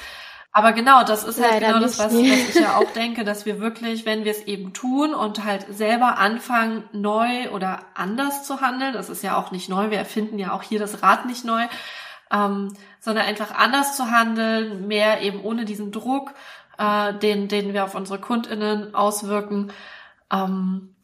Aber genau, das ist halt Leider genau das, was, was ich ja auch denke, dass wir wirklich, wenn wir es eben tun und halt selber anfangen, neu oder anders zu handeln, das ist ja auch nicht neu, wir erfinden ja auch hier das Rad nicht neu, ähm, sondern einfach anders zu handeln, mehr eben ohne diesen Druck, äh, den, den wir auf unsere KundInnen auswirken, ähm,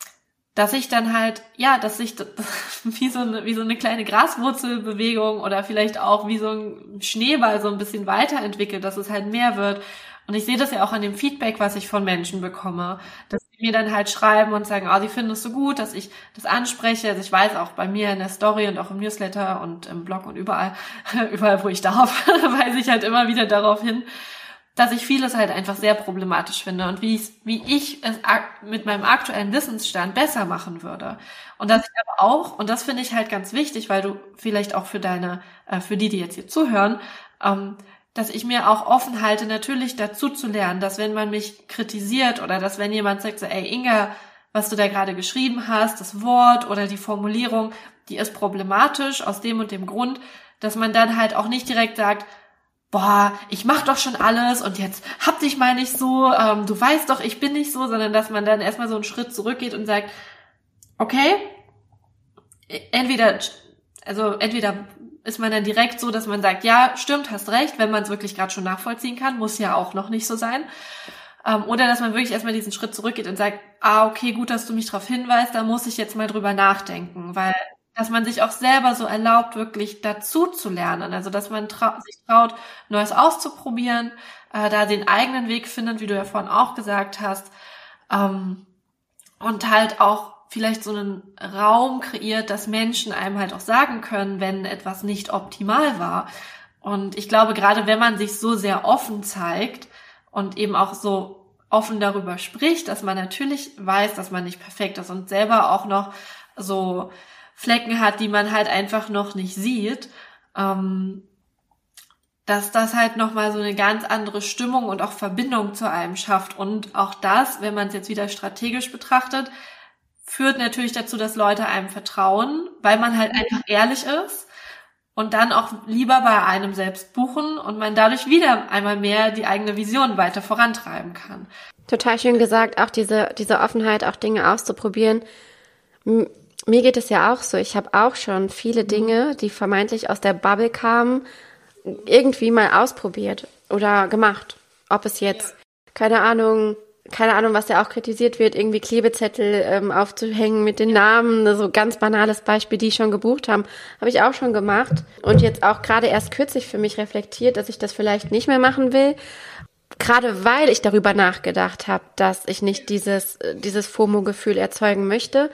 dass ich dann halt, ja, dass das- wie so eine, wie so eine kleine Graswurzelbewegung oder vielleicht auch wie so ein Schneeball so ein bisschen weiterentwickelt, dass es halt mehr wird. Und ich sehe das ja auch an dem Feedback, was ich von Menschen bekomme, dass sie mir dann halt schreiben und sagen, oh, sie finden es so gut, dass ich das anspreche. Also ich weiß auch bei mir in der Story und auch im Newsletter und im Blog und überall, überall, wo ich darf, weise ich halt immer wieder darauf hin, dass ich vieles halt einfach sehr problematisch finde und wie ich, wie ich es mit meinem aktuellen Wissensstand besser machen würde. Und dass ich aber auch, und das finde ich halt ganz wichtig, weil du vielleicht auch für deine, äh, für die, die jetzt hier zuhören, ähm, dass ich mir auch offen halte, natürlich dazu zu lernen, dass wenn man mich kritisiert oder dass wenn jemand sagt, so, ey Inga, was du da gerade geschrieben hast, das Wort oder die Formulierung, die ist problematisch aus dem und dem Grund, dass man dann halt auch nicht direkt sagt, boah, ich mach doch schon alles und jetzt hab dich mal nicht so, ähm, du weißt doch, ich bin nicht so, sondern dass man dann erstmal so einen Schritt zurückgeht und sagt, okay, entweder, also entweder ist man dann direkt so, dass man sagt, ja, stimmt, hast recht, wenn man es wirklich gerade schon nachvollziehen kann, muss ja auch noch nicht so sein. Ähm, oder dass man wirklich erstmal diesen Schritt zurückgeht und sagt, ah, okay, gut, dass du mich darauf hinweist, da muss ich jetzt mal drüber nachdenken, weil dass man sich auch selber so erlaubt, wirklich dazu zu lernen. Also dass man trau sich traut, Neues auszuprobieren, äh, da den eigenen Weg findet, wie du ja vorhin auch gesagt hast. Ähm, und halt auch vielleicht so einen Raum kreiert, dass Menschen einem halt auch sagen können, wenn etwas nicht optimal war. Und ich glaube, gerade wenn man sich so sehr offen zeigt und eben auch so offen darüber spricht, dass man natürlich weiß, dass man nicht perfekt ist und selber auch noch so Flecken hat, die man halt einfach noch nicht sieht, ähm, dass das halt nochmal so eine ganz andere Stimmung und auch Verbindung zu einem schafft. Und auch das, wenn man es jetzt wieder strategisch betrachtet, führt natürlich dazu, dass Leute einem vertrauen, weil man halt einfach ehrlich ist und dann auch lieber bei einem selbst buchen und man dadurch wieder einmal mehr die eigene Vision weiter vorantreiben kann. Total schön gesagt, auch diese, diese Offenheit, auch Dinge auszuprobieren. Mir geht es ja auch so. Ich habe auch schon viele Dinge, die vermeintlich aus der Bubble kamen, irgendwie mal ausprobiert oder gemacht. Ob es jetzt, keine Ahnung, keine Ahnung, was ja auch kritisiert wird, irgendwie Klebezettel ähm, aufzuhängen mit den Namen, so ganz banales Beispiel, die schon gebucht haben, habe ich auch schon gemacht und jetzt auch gerade erst kürzlich für mich reflektiert, dass ich das vielleicht nicht mehr machen will, gerade weil ich darüber nachgedacht habe, dass ich nicht dieses, äh, dieses FOMO-Gefühl erzeugen möchte.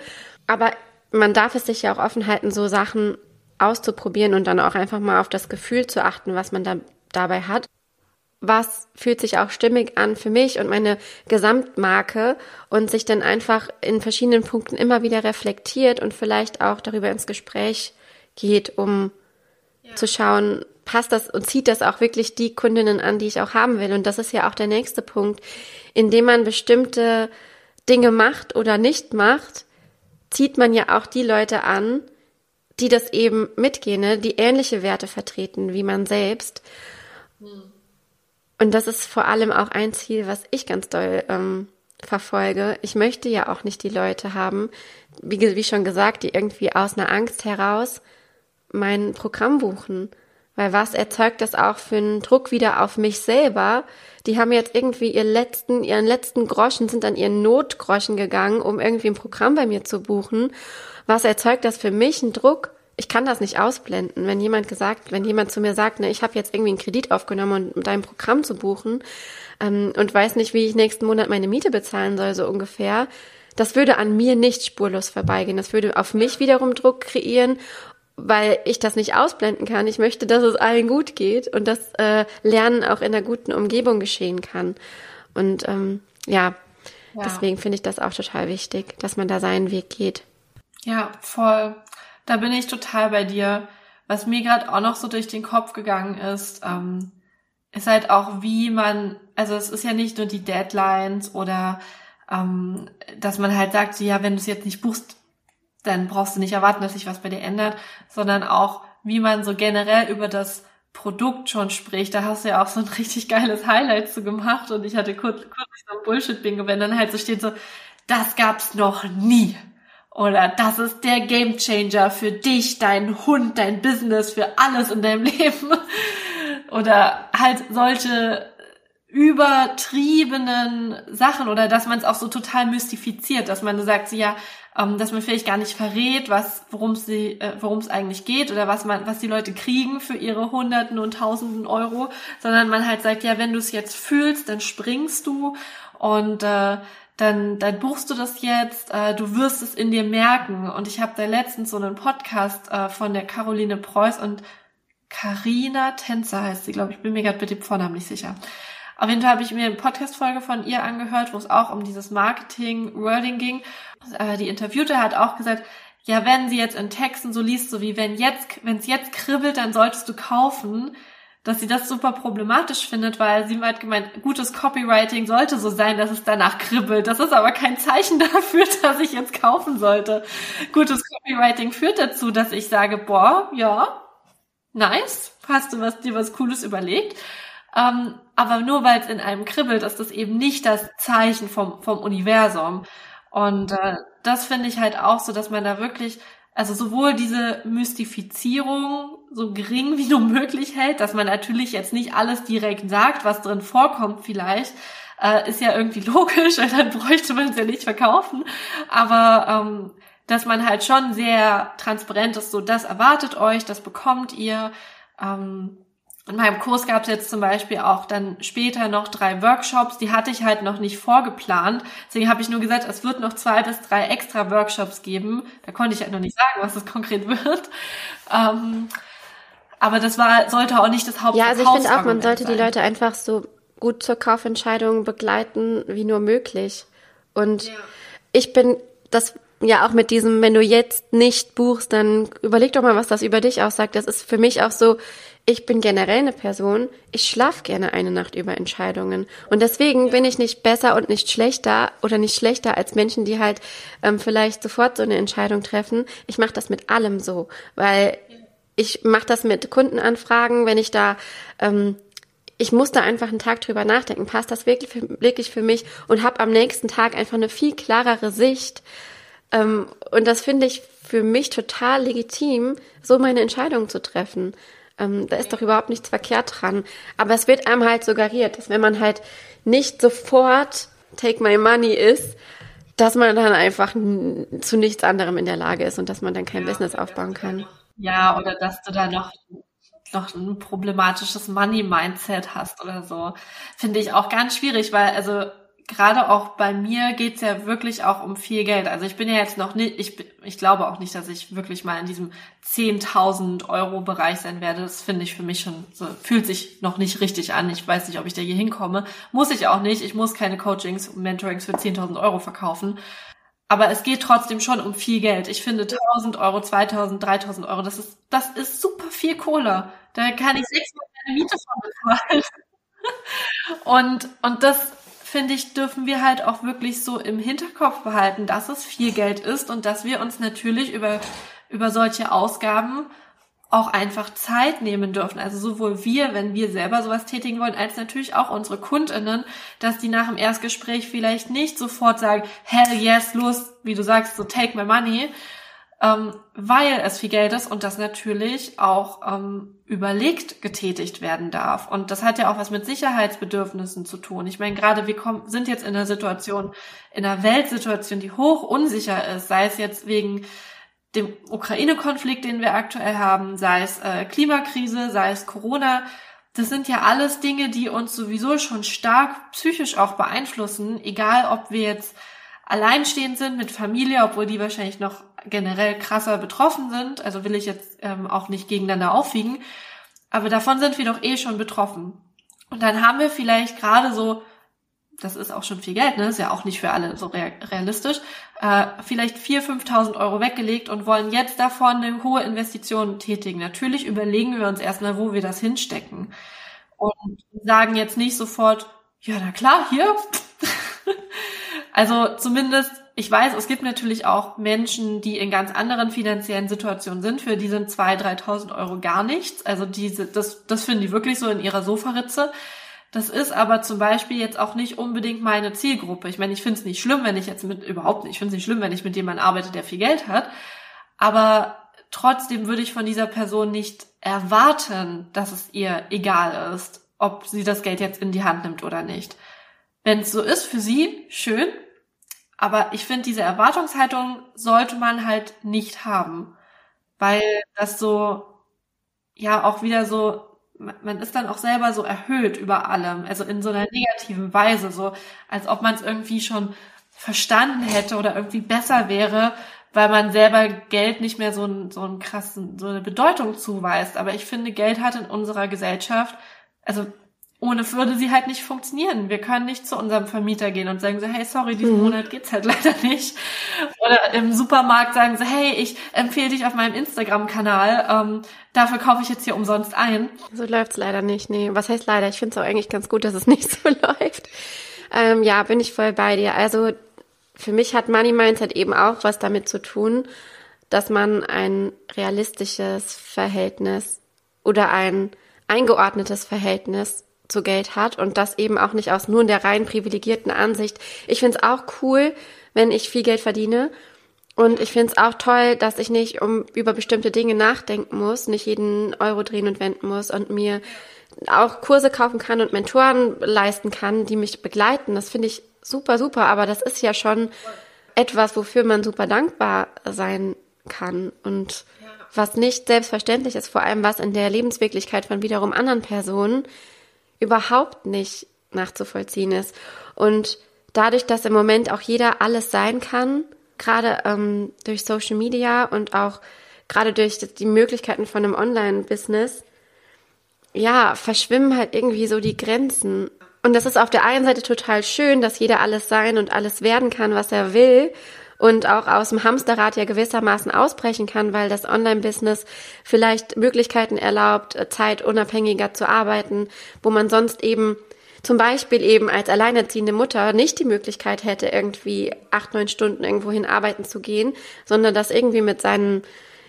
Aber man darf es sich ja auch offen halten, so Sachen auszuprobieren und dann auch einfach mal auf das Gefühl zu achten, was man da dabei hat. Was fühlt sich auch stimmig an für mich und meine Gesamtmarke und sich dann einfach in verschiedenen Punkten immer wieder reflektiert und vielleicht auch darüber ins Gespräch geht, um zu schauen, passt das und zieht das auch wirklich die Kundinnen an, die ich auch haben will. Und das ist ja auch der nächste Punkt, indem man bestimmte Dinge macht oder nicht macht, zieht man ja auch die Leute an, die das eben mitgehen, ne? die ähnliche Werte vertreten wie man selbst. Und das ist vor allem auch ein Ziel, was ich ganz doll ähm, verfolge. Ich möchte ja auch nicht die Leute haben, wie, wie schon gesagt, die irgendwie aus einer Angst heraus mein Programm buchen. Weil was erzeugt das auch für einen Druck wieder auf mich selber? Die haben jetzt irgendwie ihr letzten, ihren letzten Groschen, sind an ihren Notgroschen gegangen, um irgendwie ein Programm bei mir zu buchen. Was erzeugt das für mich einen Druck? Ich kann das nicht ausblenden. Wenn jemand gesagt, wenn jemand zu mir sagt, ne, ich habe jetzt irgendwie einen Kredit aufgenommen, um dein Programm zu buchen ähm, und weiß nicht, wie ich nächsten Monat meine Miete bezahlen soll, so ungefähr, das würde an mir nicht spurlos vorbeigehen. Das würde auf mich wiederum Druck kreieren weil ich das nicht ausblenden kann. Ich möchte, dass es allen gut geht und dass äh, Lernen auch in einer guten Umgebung geschehen kann. Und ähm, ja, Ja. deswegen finde ich das auch total wichtig, dass man da seinen Weg geht. Ja, voll. Da bin ich total bei dir. Was mir gerade auch noch so durch den Kopf gegangen ist, ähm, ist halt auch, wie man, also es ist ja nicht nur die Deadlines oder ähm, dass man halt sagt, so, ja, wenn du es jetzt nicht buchst, dann brauchst du nicht erwarten, dass sich was bei dir ändert, sondern auch, wie man so generell über das Produkt schon spricht. Da hast du ja auch so ein richtig geiles Highlight zu gemacht und ich hatte kurz, kurz so ein Bullshit-Bingo, wenn dann halt so steht so, das gab's noch nie. Oder das ist der Gamechanger für dich, deinen Hund, dein Business, für alles in deinem Leben. Oder halt solche übertriebenen Sachen oder dass man es auch so total mystifiziert, dass man sagt, ja, ähm, dass man vielleicht gar nicht verrät, was, worum es äh, worum es eigentlich geht oder was man, was die Leute kriegen für ihre Hunderten und Tausenden Euro, sondern man halt sagt, ja, wenn du es jetzt fühlst, dann springst du und äh, dann, dann buchst du das jetzt, äh, du wirst es in dir merken. Und ich habe da letztens so einen Podcast äh, von der Caroline Preuß und Carina Tänzer heißt sie, glaube ich, bin mir gerade mit dem Vornamen nicht sicher. Auf jeden Fall habe ich mir eine Podcast-Folge von ihr angehört, wo es auch um dieses Marketing-Wording ging. Äh, die Interviewte hat auch gesagt, ja, wenn sie jetzt in Texten so liest, so wie wenn jetzt, wenn es jetzt kribbelt, dann solltest du kaufen, dass sie das super problematisch findet, weil sie hat gemeint, gutes Copywriting sollte so sein, dass es danach kribbelt. Das ist aber kein Zeichen dafür, dass ich jetzt kaufen sollte. Gutes Copywriting führt dazu, dass ich sage, boah, ja, nice, hast du was, dir was Cooles überlegt. Ähm, aber nur weil es in einem kribbelt, ist das eben nicht das Zeichen vom, vom Universum. Und äh, das finde ich halt auch so, dass man da wirklich also sowohl diese Mystifizierung so gering wie nur möglich hält, dass man natürlich jetzt nicht alles direkt sagt, was drin vorkommt vielleicht, äh, ist ja irgendwie logisch, weil dann bräuchte man es ja nicht verkaufen. Aber ähm, dass man halt schon sehr transparent ist, so das erwartet euch, das bekommt ihr. Ähm, in meinem Kurs gab es jetzt zum Beispiel auch dann später noch drei Workshops, die hatte ich halt noch nicht vorgeplant. Deswegen habe ich nur gesagt, es wird noch zwei bis drei extra Workshops geben. Da konnte ich halt noch nicht sagen, was es konkret wird. Ähm, aber das war, sollte auch nicht das Haupt Ja, also ich finde auch, man sollte sein. die Leute einfach so gut zur Kaufentscheidung begleiten, wie nur möglich. Und ja. ich bin das ja auch mit diesem, wenn du jetzt nicht buchst, dann überleg doch mal, was das über dich aussagt. Das ist für mich auch so, ich bin generell eine Person, ich schlaf gerne eine Nacht über Entscheidungen. Und deswegen bin ich nicht besser und nicht schlechter oder nicht schlechter als Menschen, die halt ähm, vielleicht sofort so eine Entscheidung treffen. Ich mache das mit allem so, weil ich mache das mit Kundenanfragen, wenn ich da ähm, ich muss da einfach einen Tag drüber nachdenken, passt das wirklich für, wirklich für mich und habe am nächsten Tag einfach eine viel klarere Sicht. Ähm, und das finde ich für mich total legitim, so meine Entscheidung zu treffen. Ähm, da ist doch überhaupt nichts verkehrt dran. Aber es wird einem halt suggeriert, dass wenn man halt nicht sofort Take My Money ist, dass man dann einfach zu nichts anderem in der Lage ist und dass man dann kein ja, Business aufbauen kann. Ja, oder dass du da noch noch ein problematisches Money-Mindset hast oder so. Finde ich auch ganz schwierig, weil also gerade auch bei mir geht's ja wirklich auch um viel Geld. Also ich bin ja jetzt noch nicht, ich, ich glaube auch nicht, dass ich wirklich mal in diesem 10.000 Euro Bereich sein werde. Das finde ich für mich schon, so, fühlt sich noch nicht richtig an. Ich weiß nicht, ob ich da hier hinkomme. Muss ich auch nicht. Ich muss keine Coachings und Mentorings für 10.000 Euro verkaufen. Aber es geht trotzdem schon um viel Geld. Ich finde 1000 Euro, 2000, 3000 Euro, das ist, das ist super viel Kohle. Da kann ich sechsmal meine Miete von bezahlen. Und, und das, finde ich, dürfen wir halt auch wirklich so im Hinterkopf behalten, dass es viel Geld ist und dass wir uns natürlich über, über solche Ausgaben auch einfach Zeit nehmen dürfen. Also sowohl wir, wenn wir selber sowas tätigen wollen, als natürlich auch unsere KundInnen, dass die nach dem Erstgespräch vielleicht nicht sofort sagen, hell yes, los, wie du sagst, so take my money, ähm, weil es viel Geld ist und das natürlich auch ähm, überlegt getätigt werden darf. Und das hat ja auch was mit Sicherheitsbedürfnissen zu tun. Ich meine, gerade wir kommen, sind jetzt in einer Situation, in einer Weltsituation, die hoch unsicher ist, sei es jetzt wegen dem Ukraine-Konflikt, den wir aktuell haben, sei es äh, Klimakrise, sei es Corona. Das sind ja alles Dinge, die uns sowieso schon stark psychisch auch beeinflussen, egal ob wir jetzt alleinstehend sind mit Familie, obwohl die wahrscheinlich noch generell krasser betroffen sind. Also will ich jetzt ähm, auch nicht gegeneinander aufwiegen. Aber davon sind wir doch eh schon betroffen. Und dann haben wir vielleicht gerade so, das ist auch schon viel Geld, ne? Ist ja auch nicht für alle so realistisch, äh, vielleicht 4.000, 5.000 Euro weggelegt und wollen jetzt davon eine hohe Investition tätigen. Natürlich überlegen wir uns erstmal, wo wir das hinstecken. Und sagen jetzt nicht sofort, ja, na klar, hier. also zumindest ich weiß, es gibt natürlich auch Menschen, die in ganz anderen finanziellen Situationen sind. Für die sind 2.000, 3.000 Euro gar nichts. Also diese, das, das finden die wirklich so in ihrer Sofaritze. Das ist aber zum Beispiel jetzt auch nicht unbedingt meine Zielgruppe. Ich meine, ich finde es nicht schlimm, wenn ich jetzt mit, überhaupt nicht, ich finde es nicht schlimm, wenn ich mit jemandem arbeite, der viel Geld hat. Aber trotzdem würde ich von dieser Person nicht erwarten, dass es ihr egal ist, ob sie das Geld jetzt in die Hand nimmt oder nicht. Wenn es so ist für sie, schön. Aber ich finde, diese Erwartungshaltung sollte man halt nicht haben. Weil das so, ja, auch wieder so man ist dann auch selber so erhöht über allem, also in so einer negativen Weise, so als ob man es irgendwie schon verstanden hätte oder irgendwie besser wäre, weil man selber Geld nicht mehr so einen, so einen krassen, so eine Bedeutung zuweist. Aber ich finde, Geld hat in unserer Gesellschaft, also ohne würde sie halt nicht funktionieren. Wir können nicht zu unserem Vermieter gehen und sagen so, hey, sorry, diesen mhm. Monat geht's halt leider nicht. Oder im Supermarkt sagen so, hey, ich empfehle dich auf meinem Instagram-Kanal, ähm, dafür kaufe ich jetzt hier umsonst ein. So läuft's leider nicht, nee. Was heißt leider? Ich finde es auch eigentlich ganz gut, dass es nicht so läuft. Ähm, ja, bin ich voll bei dir. Also für mich hat Money Mindset eben auch was damit zu tun, dass man ein realistisches Verhältnis oder ein eingeordnetes Verhältnis zu Geld hat und das eben auch nicht aus nur in der rein privilegierten Ansicht. Ich finde es auch cool, wenn ich viel Geld verdiene. Und ich finde es auch toll, dass ich nicht um über bestimmte Dinge nachdenken muss, nicht jeden Euro drehen und wenden muss und mir auch Kurse kaufen kann und Mentoren leisten kann, die mich begleiten. Das finde ich super, super. Aber das ist ja schon etwas, wofür man super dankbar sein kann und was nicht selbstverständlich ist, vor allem was in der Lebenswirklichkeit von wiederum anderen Personen überhaupt nicht nachzuvollziehen ist. Und dadurch, dass im Moment auch jeder alles sein kann, gerade ähm, durch Social Media und auch gerade durch die Möglichkeiten von einem Online-Business, ja, verschwimmen halt irgendwie so die Grenzen. Und das ist auf der einen Seite total schön, dass jeder alles sein und alles werden kann, was er will und auch aus dem Hamsterrad ja gewissermaßen ausbrechen kann, weil das Online-Business vielleicht Möglichkeiten erlaubt, zeitunabhängiger zu arbeiten, wo man sonst eben zum Beispiel eben als alleinerziehende Mutter nicht die Möglichkeit hätte, irgendwie acht, neun Stunden irgendwohin arbeiten zu gehen, sondern das irgendwie mit seinen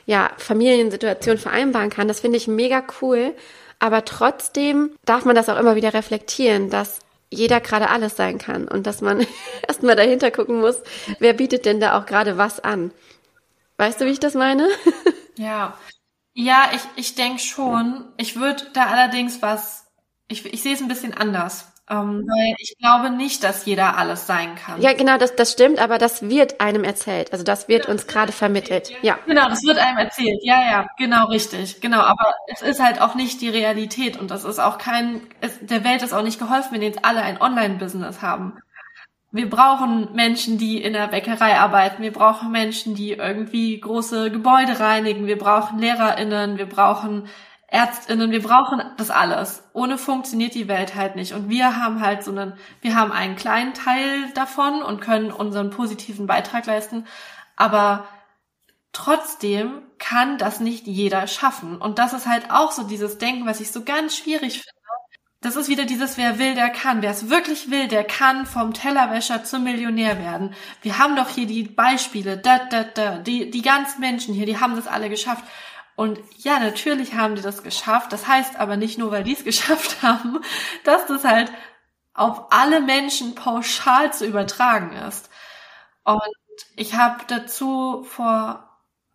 ja, Familiensituation vereinbaren kann. Das finde ich mega cool. Aber trotzdem darf man das auch immer wieder reflektieren, dass jeder gerade alles sein kann und dass man erstmal dahinter gucken muss, wer bietet denn da auch gerade was an. Weißt du, wie ich das meine? ja. Ja, ich, ich denke schon. Ich würde da allerdings was, ich, ich sehe es ein bisschen anders. Ähm, weil ich glaube nicht, dass jeder alles sein kann. Ja, genau, das, das stimmt, aber das wird einem erzählt. Also das wird uns gerade vermittelt. Ja. Genau, das wird einem erzählt. Ja, ja, genau, richtig. Genau, aber es ist halt auch nicht die Realität und das ist auch kein, es, der Welt ist auch nicht geholfen, wenn jetzt alle ein Online-Business haben. Wir brauchen Menschen, die in der Bäckerei arbeiten. Wir brauchen Menschen, die irgendwie große Gebäude reinigen. Wir brauchen LehrerInnen. Wir brauchen Ärztinnen, wir brauchen das alles. Ohne funktioniert die Welt halt nicht. Und wir haben halt so einen, wir haben einen kleinen Teil davon und können unseren positiven Beitrag leisten. Aber trotzdem kann das nicht jeder schaffen. Und das ist halt auch so dieses Denken, was ich so ganz schwierig finde. Das ist wieder dieses, wer will, der kann. Wer es wirklich will, der kann vom Tellerwäscher zum Millionär werden. Wir haben doch hier die Beispiele, da, da, da, die, die ganzen Menschen hier, die haben das alle geschafft. Und ja, natürlich haben die das geschafft. Das heißt aber nicht nur, weil die es geschafft haben, dass das halt auf alle Menschen pauschal zu übertragen ist. Und ich habe dazu vor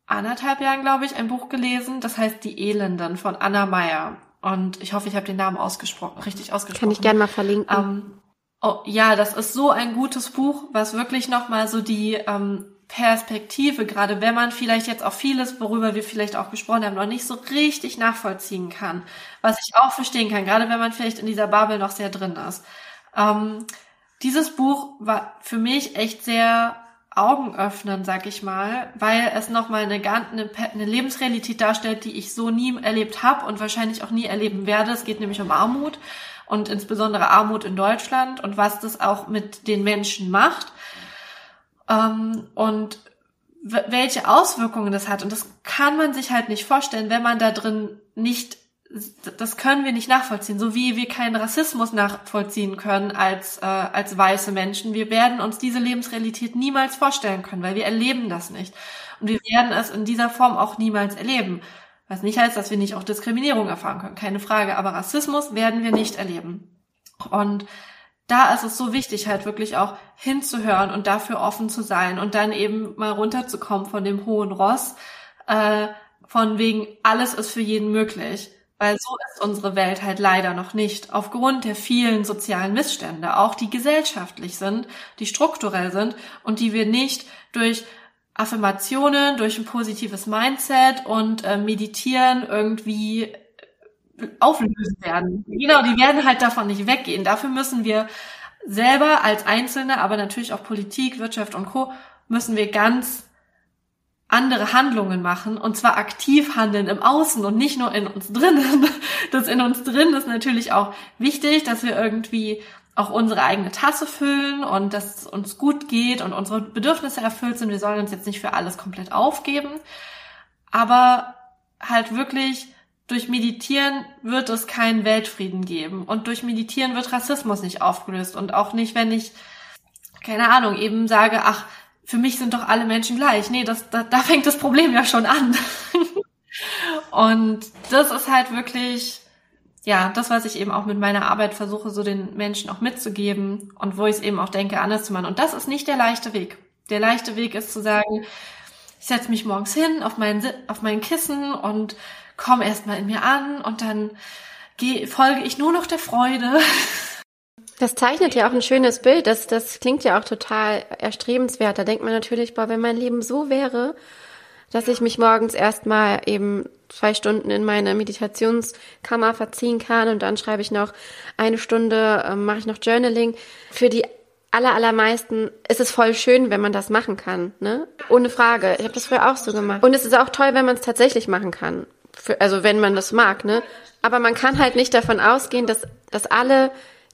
anderthalb Jahren, glaube ich, ein Buch gelesen, das heißt Die Elenden von Anna Meyer. Und ich hoffe, ich habe den Namen ausgesprochen, richtig ausgesprochen. Kann ich gerne mal verlinken. Ähm, oh, ja, das ist so ein gutes Buch, was wirklich nochmal so die ähm, Perspektive, gerade wenn man vielleicht jetzt auch vieles, worüber wir vielleicht auch gesprochen haben, noch nicht so richtig nachvollziehen kann, was ich auch verstehen kann, gerade wenn man vielleicht in dieser Bubble noch sehr drin ist. Ähm, dieses Buch war für mich echt sehr augenöffnend, sag ich mal, weil es nochmal eine, eine, eine Lebensrealität darstellt, die ich so nie erlebt habe und wahrscheinlich auch nie erleben werde. Es geht nämlich um Armut und insbesondere Armut in Deutschland und was das auch mit den Menschen macht ähm, und welche Auswirkungen das hat. Und das kann man sich halt nicht vorstellen, wenn man da drin nicht das können wir nicht nachvollziehen, so wie wir keinen Rassismus nachvollziehen können als, äh, als weiße Menschen. Wir werden uns diese Lebensrealität niemals vorstellen können, weil wir erleben das nicht. Und wir werden es in dieser Form auch niemals erleben. Was nicht heißt, dass wir nicht auch Diskriminierung erfahren können, keine Frage. Aber Rassismus werden wir nicht erleben. Und da ist es so wichtig, halt wirklich auch hinzuhören und dafür offen zu sein und dann eben mal runterzukommen von dem hohen Ross, äh, von wegen alles ist für jeden möglich. Weil so ist unsere Welt halt leider noch nicht. Aufgrund der vielen sozialen Missstände, auch die gesellschaftlich sind, die strukturell sind und die wir nicht durch Affirmationen, durch ein positives Mindset und äh, Meditieren irgendwie auflösen werden. Genau, die werden halt davon nicht weggehen. Dafür müssen wir selber als Einzelne, aber natürlich auch Politik, Wirtschaft und Co. müssen wir ganz andere Handlungen machen und zwar aktiv handeln im Außen und nicht nur in uns drinnen. Das in uns drin ist natürlich auch wichtig, dass wir irgendwie auch unsere eigene Tasse füllen und dass es uns gut geht und unsere Bedürfnisse erfüllt sind. Wir sollen uns jetzt nicht für alles komplett aufgeben, aber halt wirklich durch Meditieren wird es keinen Weltfrieden geben und durch Meditieren wird Rassismus nicht aufgelöst und auch nicht, wenn ich keine Ahnung, eben sage, ach, für mich sind doch alle Menschen gleich. Nee, das, da, da fängt das Problem ja schon an. und das ist halt wirklich, ja, das, was ich eben auch mit meiner Arbeit versuche, so den Menschen auch mitzugeben und wo ich es eben auch denke, anders zu machen. Und das ist nicht der leichte Weg. Der leichte Weg ist zu sagen, ich setze mich morgens hin auf mein, auf mein Kissen und komme erstmal in mir an und dann geh, folge ich nur noch der Freude. Das zeichnet ja auch ein schönes Bild. Das, das klingt ja auch total erstrebenswert. Da denkt man natürlich, boah, wenn mein Leben so wäre, dass ich mich morgens erstmal eben zwei Stunden in meine Meditationskammer verziehen kann und dann schreibe ich noch eine Stunde, äh, mache ich noch Journaling. Für die aller, allermeisten ist es voll schön, wenn man das machen kann, ne? Ohne Frage. Ich habe das früher auch so gemacht. Und es ist auch toll, wenn man es tatsächlich machen kann. Für, also wenn man das mag, ne? Aber man kann halt nicht davon ausgehen, dass, dass alle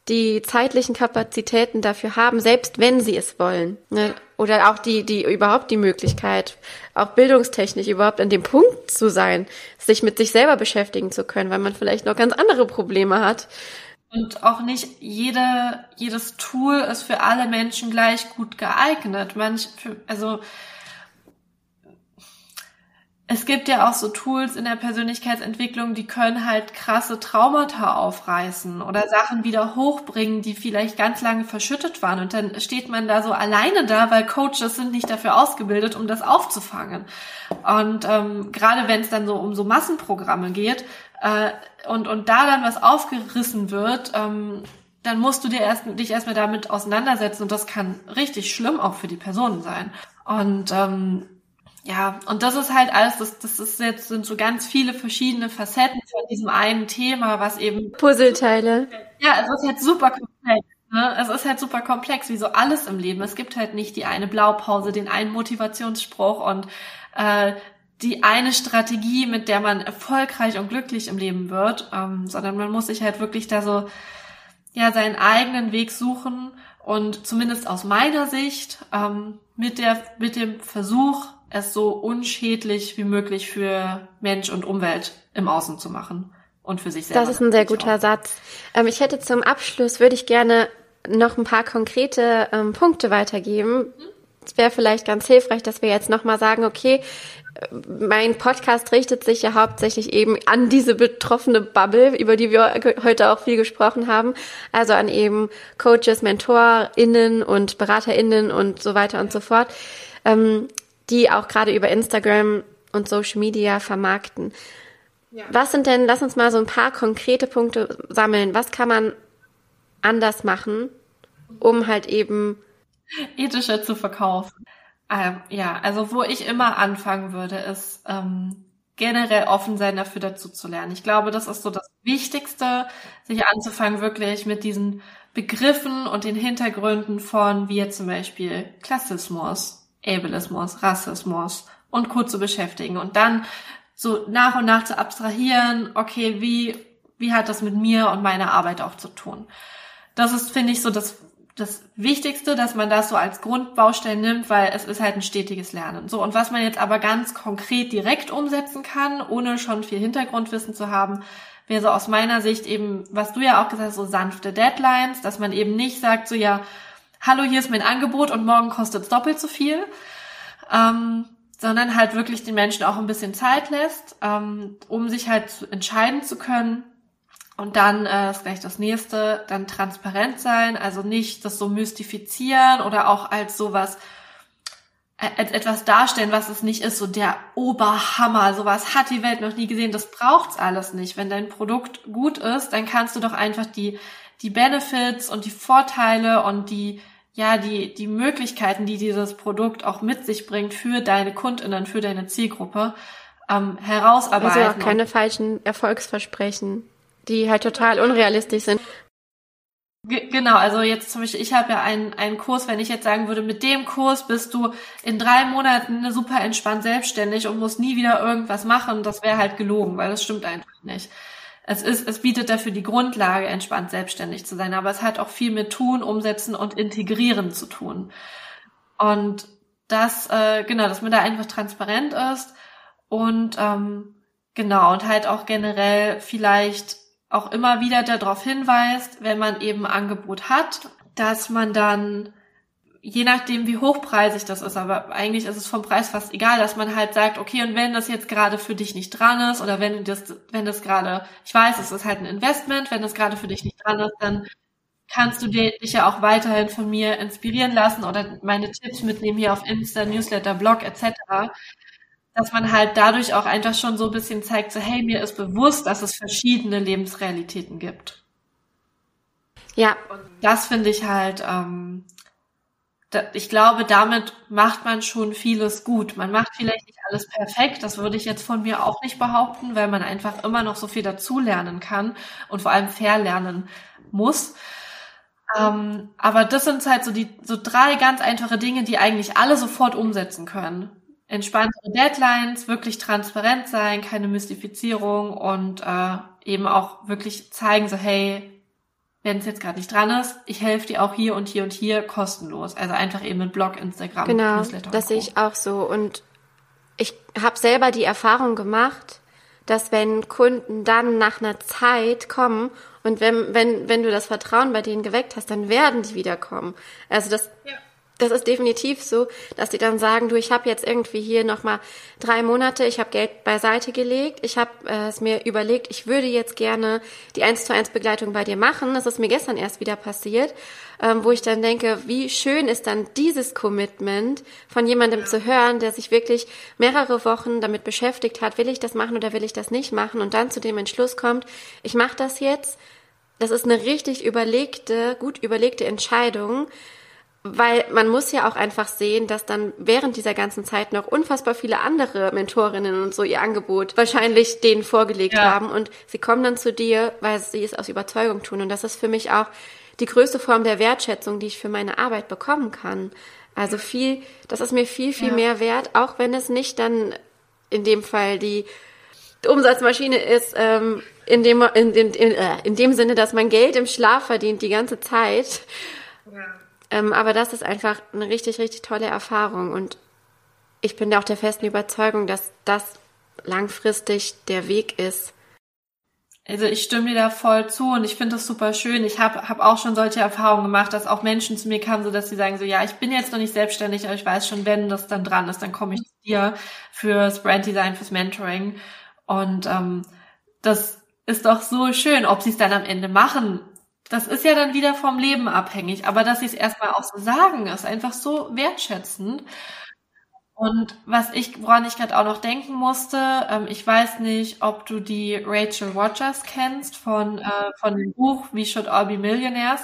die zeitlichen Kapazitäten dafür haben, selbst wenn sie es wollen. Ne? Oder auch die, die überhaupt die Möglichkeit, auch bildungstechnisch überhaupt an dem Punkt zu sein, sich mit sich selber beschäftigen zu können, weil man vielleicht noch ganz andere Probleme hat. Und auch nicht jede, jedes Tool ist für alle Menschen gleich gut geeignet. Manch, also, es gibt ja auch so Tools in der Persönlichkeitsentwicklung, die können halt krasse Traumata aufreißen oder Sachen wieder hochbringen, die vielleicht ganz lange verschüttet waren. Und dann steht man da so alleine da, weil Coaches sind nicht dafür ausgebildet, um das aufzufangen. Und ähm, gerade wenn es dann so um so Massenprogramme geht äh, und, und da dann was aufgerissen wird, ähm, dann musst du dir erst, dich erstmal damit auseinandersetzen und das kann richtig schlimm auch für die Personen sein. Und ähm, ja, und das ist halt alles, das, das ist jetzt, sind so ganz viele verschiedene Facetten von diesem einen Thema, was eben. Puzzleteile. Ja, es ist halt super komplex. Ne? Es ist halt super komplex, wie so alles im Leben. Es gibt halt nicht die eine Blaupause, den einen Motivationsspruch und äh, die eine Strategie, mit der man erfolgreich und glücklich im Leben wird, ähm, sondern man muss sich halt wirklich da so ja seinen eigenen Weg suchen und zumindest aus meiner Sicht ähm, mit der mit dem Versuch es so unschädlich wie möglich für Mensch und Umwelt im Außen zu machen und für sich selber. Das ist ein sehr guter auch. Satz. Ähm, ich hätte zum Abschluss, würde ich gerne noch ein paar konkrete ähm, Punkte weitergeben. Es wäre vielleicht ganz hilfreich, dass wir jetzt nochmal sagen, okay, mein Podcast richtet sich ja hauptsächlich eben an diese betroffene Bubble, über die wir heute auch viel gesprochen haben. Also an eben Coaches, MentorInnen und BeraterInnen und so weiter und so fort. Ähm, die auch gerade über Instagram und Social Media vermarkten. Ja. Was sind denn, lass uns mal so ein paar konkrete Punkte sammeln. Was kann man anders machen, um halt eben ethischer zu verkaufen? Ähm, ja, also wo ich immer anfangen würde, ist ähm, generell offen sein dafür dazu zu lernen. Ich glaube, das ist so das Wichtigste, sich anzufangen, wirklich mit diesen Begriffen und den Hintergründen von, wie jetzt zum Beispiel Klassismus Ableismus, Rassismus und Co. zu beschäftigen und dann so nach und nach zu abstrahieren, okay, wie, wie hat das mit mir und meiner Arbeit auch zu tun? Das ist, finde ich, so das, das Wichtigste, dass man das so als Grundbaustein nimmt, weil es ist halt ein stetiges Lernen. So, und was man jetzt aber ganz konkret direkt umsetzen kann, ohne schon viel Hintergrundwissen zu haben, wäre so aus meiner Sicht eben, was du ja auch gesagt hast, so sanfte Deadlines, dass man eben nicht sagt, so ja, hallo, hier ist mein Angebot und morgen kostet es doppelt so viel, ähm, sondern halt wirklich den Menschen auch ein bisschen Zeit lässt, ähm, um sich halt zu entscheiden zu können, und dann äh, ist gleich das nächste, dann transparent sein, also nicht das so mystifizieren oder auch als sowas, äh, etwas darstellen, was es nicht ist, so der Oberhammer, sowas hat die Welt noch nie gesehen, das braucht's alles nicht. Wenn dein Produkt gut ist, dann kannst du doch einfach die, die Benefits und die Vorteile und die, ja, die, die Möglichkeiten, die dieses Produkt auch mit sich bringt für deine KundInnen, für deine Zielgruppe, ähm, herausarbeiten. Also auch keine falschen Erfolgsversprechen die halt total unrealistisch sind. Genau, also jetzt zum Beispiel, ich habe ja einen, einen Kurs, wenn ich jetzt sagen würde, mit dem Kurs bist du in drei Monaten super entspannt selbstständig und musst nie wieder irgendwas machen, das wäre halt gelogen, weil das stimmt einfach nicht. Es ist, es bietet dafür die Grundlage, entspannt selbstständig zu sein, aber es hat auch viel mit Tun, Umsetzen und Integrieren zu tun. Und das, äh, genau, dass man da einfach transparent ist und ähm, genau, und halt auch generell vielleicht auch immer wieder darauf hinweist, wenn man eben Angebot hat, dass man dann, je nachdem wie hochpreisig das ist, aber eigentlich ist es vom Preis fast egal, dass man halt sagt, okay, und wenn das jetzt gerade für dich nicht dran ist oder wenn das, wenn das gerade, ich weiß, es ist halt ein Investment, wenn das gerade für dich nicht dran ist, dann kannst du dich ja auch weiterhin von mir inspirieren lassen oder meine Tipps mitnehmen hier auf Insta, Newsletter, Blog etc dass man halt dadurch auch einfach schon so ein bisschen zeigt, so hey, mir ist bewusst, dass es verschiedene Lebensrealitäten gibt. Ja. Und das finde ich halt, ähm, ich glaube, damit macht man schon vieles gut. Man macht vielleicht nicht alles perfekt, das würde ich jetzt von mir auch nicht behaupten, weil man einfach immer noch so viel dazulernen kann und vor allem verlernen muss. Ähm, aber das sind halt so die so drei ganz einfache Dinge, die eigentlich alle sofort umsetzen können entspanntere Deadlines, wirklich transparent sein, keine Mystifizierung und äh, eben auch wirklich zeigen, so hey, wenn es jetzt gerade nicht dran ist, ich helfe dir auch hier und hier und hier kostenlos. Also einfach eben mit Blog, Instagram, genau, Newsletter. Das sehe ich auch so. Und ich habe selber die Erfahrung gemacht, dass wenn Kunden dann nach einer Zeit kommen und wenn, wenn, wenn du das Vertrauen bei denen geweckt hast, dann werden die wiederkommen. Also das ja das ist definitiv so, dass die dann sagen, du, ich habe jetzt irgendwie hier nochmal drei Monate, ich habe Geld beiseite gelegt, ich habe äh, es mir überlegt, ich würde jetzt gerne die 1 zu 1 Begleitung bei dir machen. Das ist mir gestern erst wieder passiert, ähm, wo ich dann denke, wie schön ist dann dieses Commitment von jemandem ja. zu hören, der sich wirklich mehrere Wochen damit beschäftigt hat, will ich das machen oder will ich das nicht machen und dann zu dem Entschluss kommt, ich mache das jetzt. Das ist eine richtig überlegte, gut überlegte Entscheidung weil man muss ja auch einfach sehen, dass dann während dieser ganzen Zeit noch unfassbar viele andere Mentorinnen und so ihr Angebot wahrscheinlich denen vorgelegt ja. haben und sie kommen dann zu dir, weil sie es aus Überzeugung tun und das ist für mich auch die größte Form der Wertschätzung, die ich für meine Arbeit bekommen kann. Also viel, das ist mir viel, viel ja. mehr wert, auch wenn es nicht dann in dem Fall die, Umsatzmaschine ist, ähm, in, dem, in, in, in, äh, in dem Sinne, dass man Geld im Schlaf verdient die ganze Zeit. Ja ähm, aber das ist einfach eine richtig, richtig tolle Erfahrung. Und ich bin da auch der festen Überzeugung, dass das langfristig der Weg ist. Also ich stimme dir da voll zu und ich finde das super schön. Ich habe hab auch schon solche Erfahrungen gemacht, dass auch Menschen zu mir kamen, so dass sie sagen so, ja, ich bin jetzt noch nicht selbstständig, aber ich weiß schon, wenn das dann dran ist, dann komme ich zu dir fürs Branddesign, fürs Mentoring. Und ähm, das ist doch so schön, ob sie es dann am Ende machen, das ist ja dann wieder vom Leben abhängig, aber dass sie es erstmal auch so sagen, ist einfach so wertschätzend. Und was ich, woran ich gerade auch noch denken musste, ähm, ich weiß nicht, ob du die Rachel Rogers kennst von, äh, von dem Buch We Should All Be Millionaires.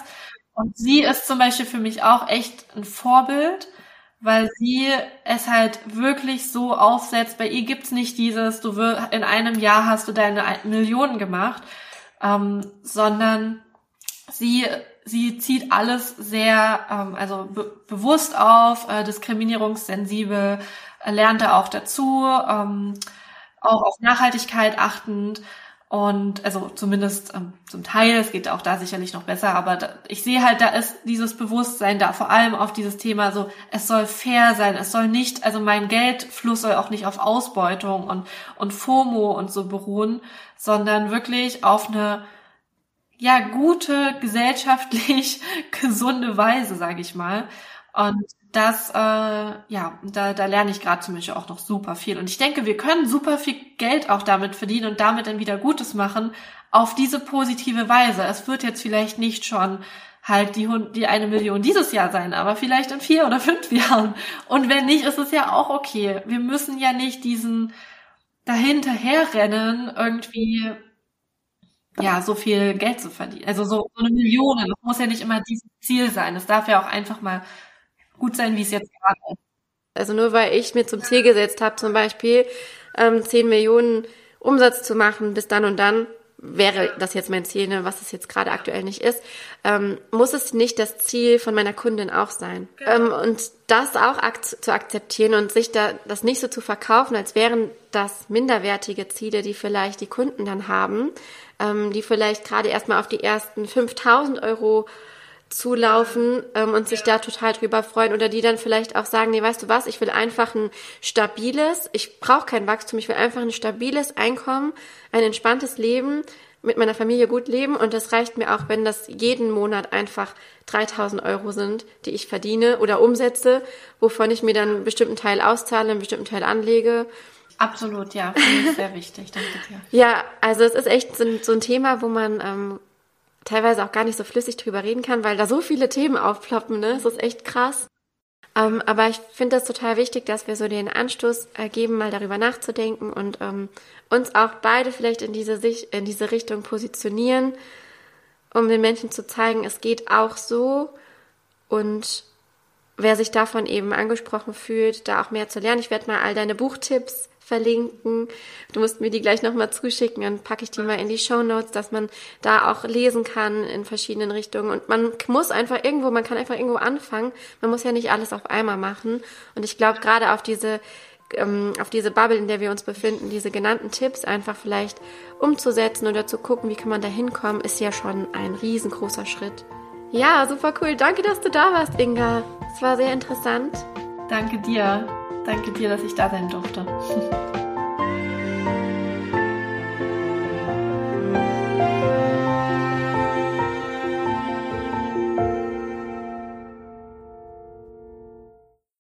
Und sie ist zum Beispiel für mich auch echt ein Vorbild, weil sie es halt wirklich so aufsetzt. Bei ihr gibt's nicht dieses, du wirst, in einem Jahr hast du deine Millionen gemacht, ähm, sondern sie sie zieht alles sehr ähm, also be bewusst auf, äh, diskriminierungssensibel, äh, lernt da auch dazu, ähm, auch auf Nachhaltigkeit achtend Und also zumindest ähm, zum Teil, es geht auch da sicherlich noch besser, aber da, ich sehe halt, da ist dieses Bewusstsein da, vor allem auf dieses Thema so, es soll fair sein, es soll nicht, also mein Geldfluss soll auch nicht auf Ausbeutung und, und FOMO und so beruhen, sondern wirklich auf eine ja gute, gesellschaftlich gesunde Weise, sage ich mal. Und das, äh, ja, da, da lerne ich gerade zum Beispiel auch noch super viel. Und ich denke, wir können super viel Geld auch damit verdienen und damit dann wieder Gutes machen auf diese positive Weise. Es wird jetzt vielleicht nicht schon halt die, die eine Million dieses Jahr sein, aber vielleicht in vier oder fünf Jahren. Und wenn nicht, ist es ja auch okay. Wir müssen ja nicht diesen dahinterherrennen, irgendwie ja, so viel Geld zu verdienen. Also so, so eine Million. Das muss ja nicht immer dieses Ziel sein. Es darf ja auch einfach mal gut sein, wie es jetzt gerade ist. Also nur weil ich mir zum Ziel gesetzt habe, zum Beispiel ähm, 10 Millionen Umsatz zu machen bis dann und dann, wäre das jetzt mein Ziel, ne, was es jetzt gerade aktuell nicht ist, ähm, muss es nicht das Ziel von meiner Kundin auch sein. Genau. Ähm, und das auch ak zu akzeptieren und sich da das nicht so zu verkaufen, als wären das minderwertige Ziele, die vielleicht die Kunden dann haben, ähm, die vielleicht gerade erstmal auf die ersten 5000 Euro zulaufen ähm, und sich da total drüber freuen oder die dann vielleicht auch sagen, nee, weißt du was, ich will einfach ein stabiles, ich brauche kein Wachstum, ich will einfach ein stabiles Einkommen, ein entspanntes Leben, mit meiner Familie gut leben und das reicht mir auch, wenn das jeden Monat einfach 3000 Euro sind, die ich verdiene oder umsetze, wovon ich mir dann einen bestimmten Teil auszahle, einen bestimmten Teil anlege. Absolut, ja, finde ich sehr wichtig, danke dir. Ja, also es ist echt so ein, so ein Thema, wo man ähm, teilweise auch gar nicht so flüssig drüber reden kann, weil da so viele Themen aufploppen, ne? Das ist echt krass. Ähm, aber ich finde das total wichtig, dass wir so den Anstoß äh, geben, mal darüber nachzudenken und ähm, uns auch beide vielleicht in diese, Sicht, in diese Richtung positionieren, um den Menschen zu zeigen, es geht auch so und wer sich davon eben angesprochen fühlt, da auch mehr zu lernen. Ich werde mal all deine Buchtipps verlinken. Du musst mir die gleich nochmal zuschicken, dann packe ich die mal in die Show Notes, dass man da auch lesen kann in verschiedenen Richtungen. Und man muss einfach irgendwo, man kann einfach irgendwo anfangen. Man muss ja nicht alles auf einmal machen. Und ich glaube, gerade auf diese ähm, auf diese Bubble, in der wir uns befinden, diese genannten Tipps einfach vielleicht umzusetzen oder zu gucken, wie kann man da hinkommen, ist ja schon ein riesengroßer Schritt. Ja, super cool. Danke, dass du da warst, Inga. Es war sehr interessant. Danke dir. Danke dir, dass ich da sein durfte.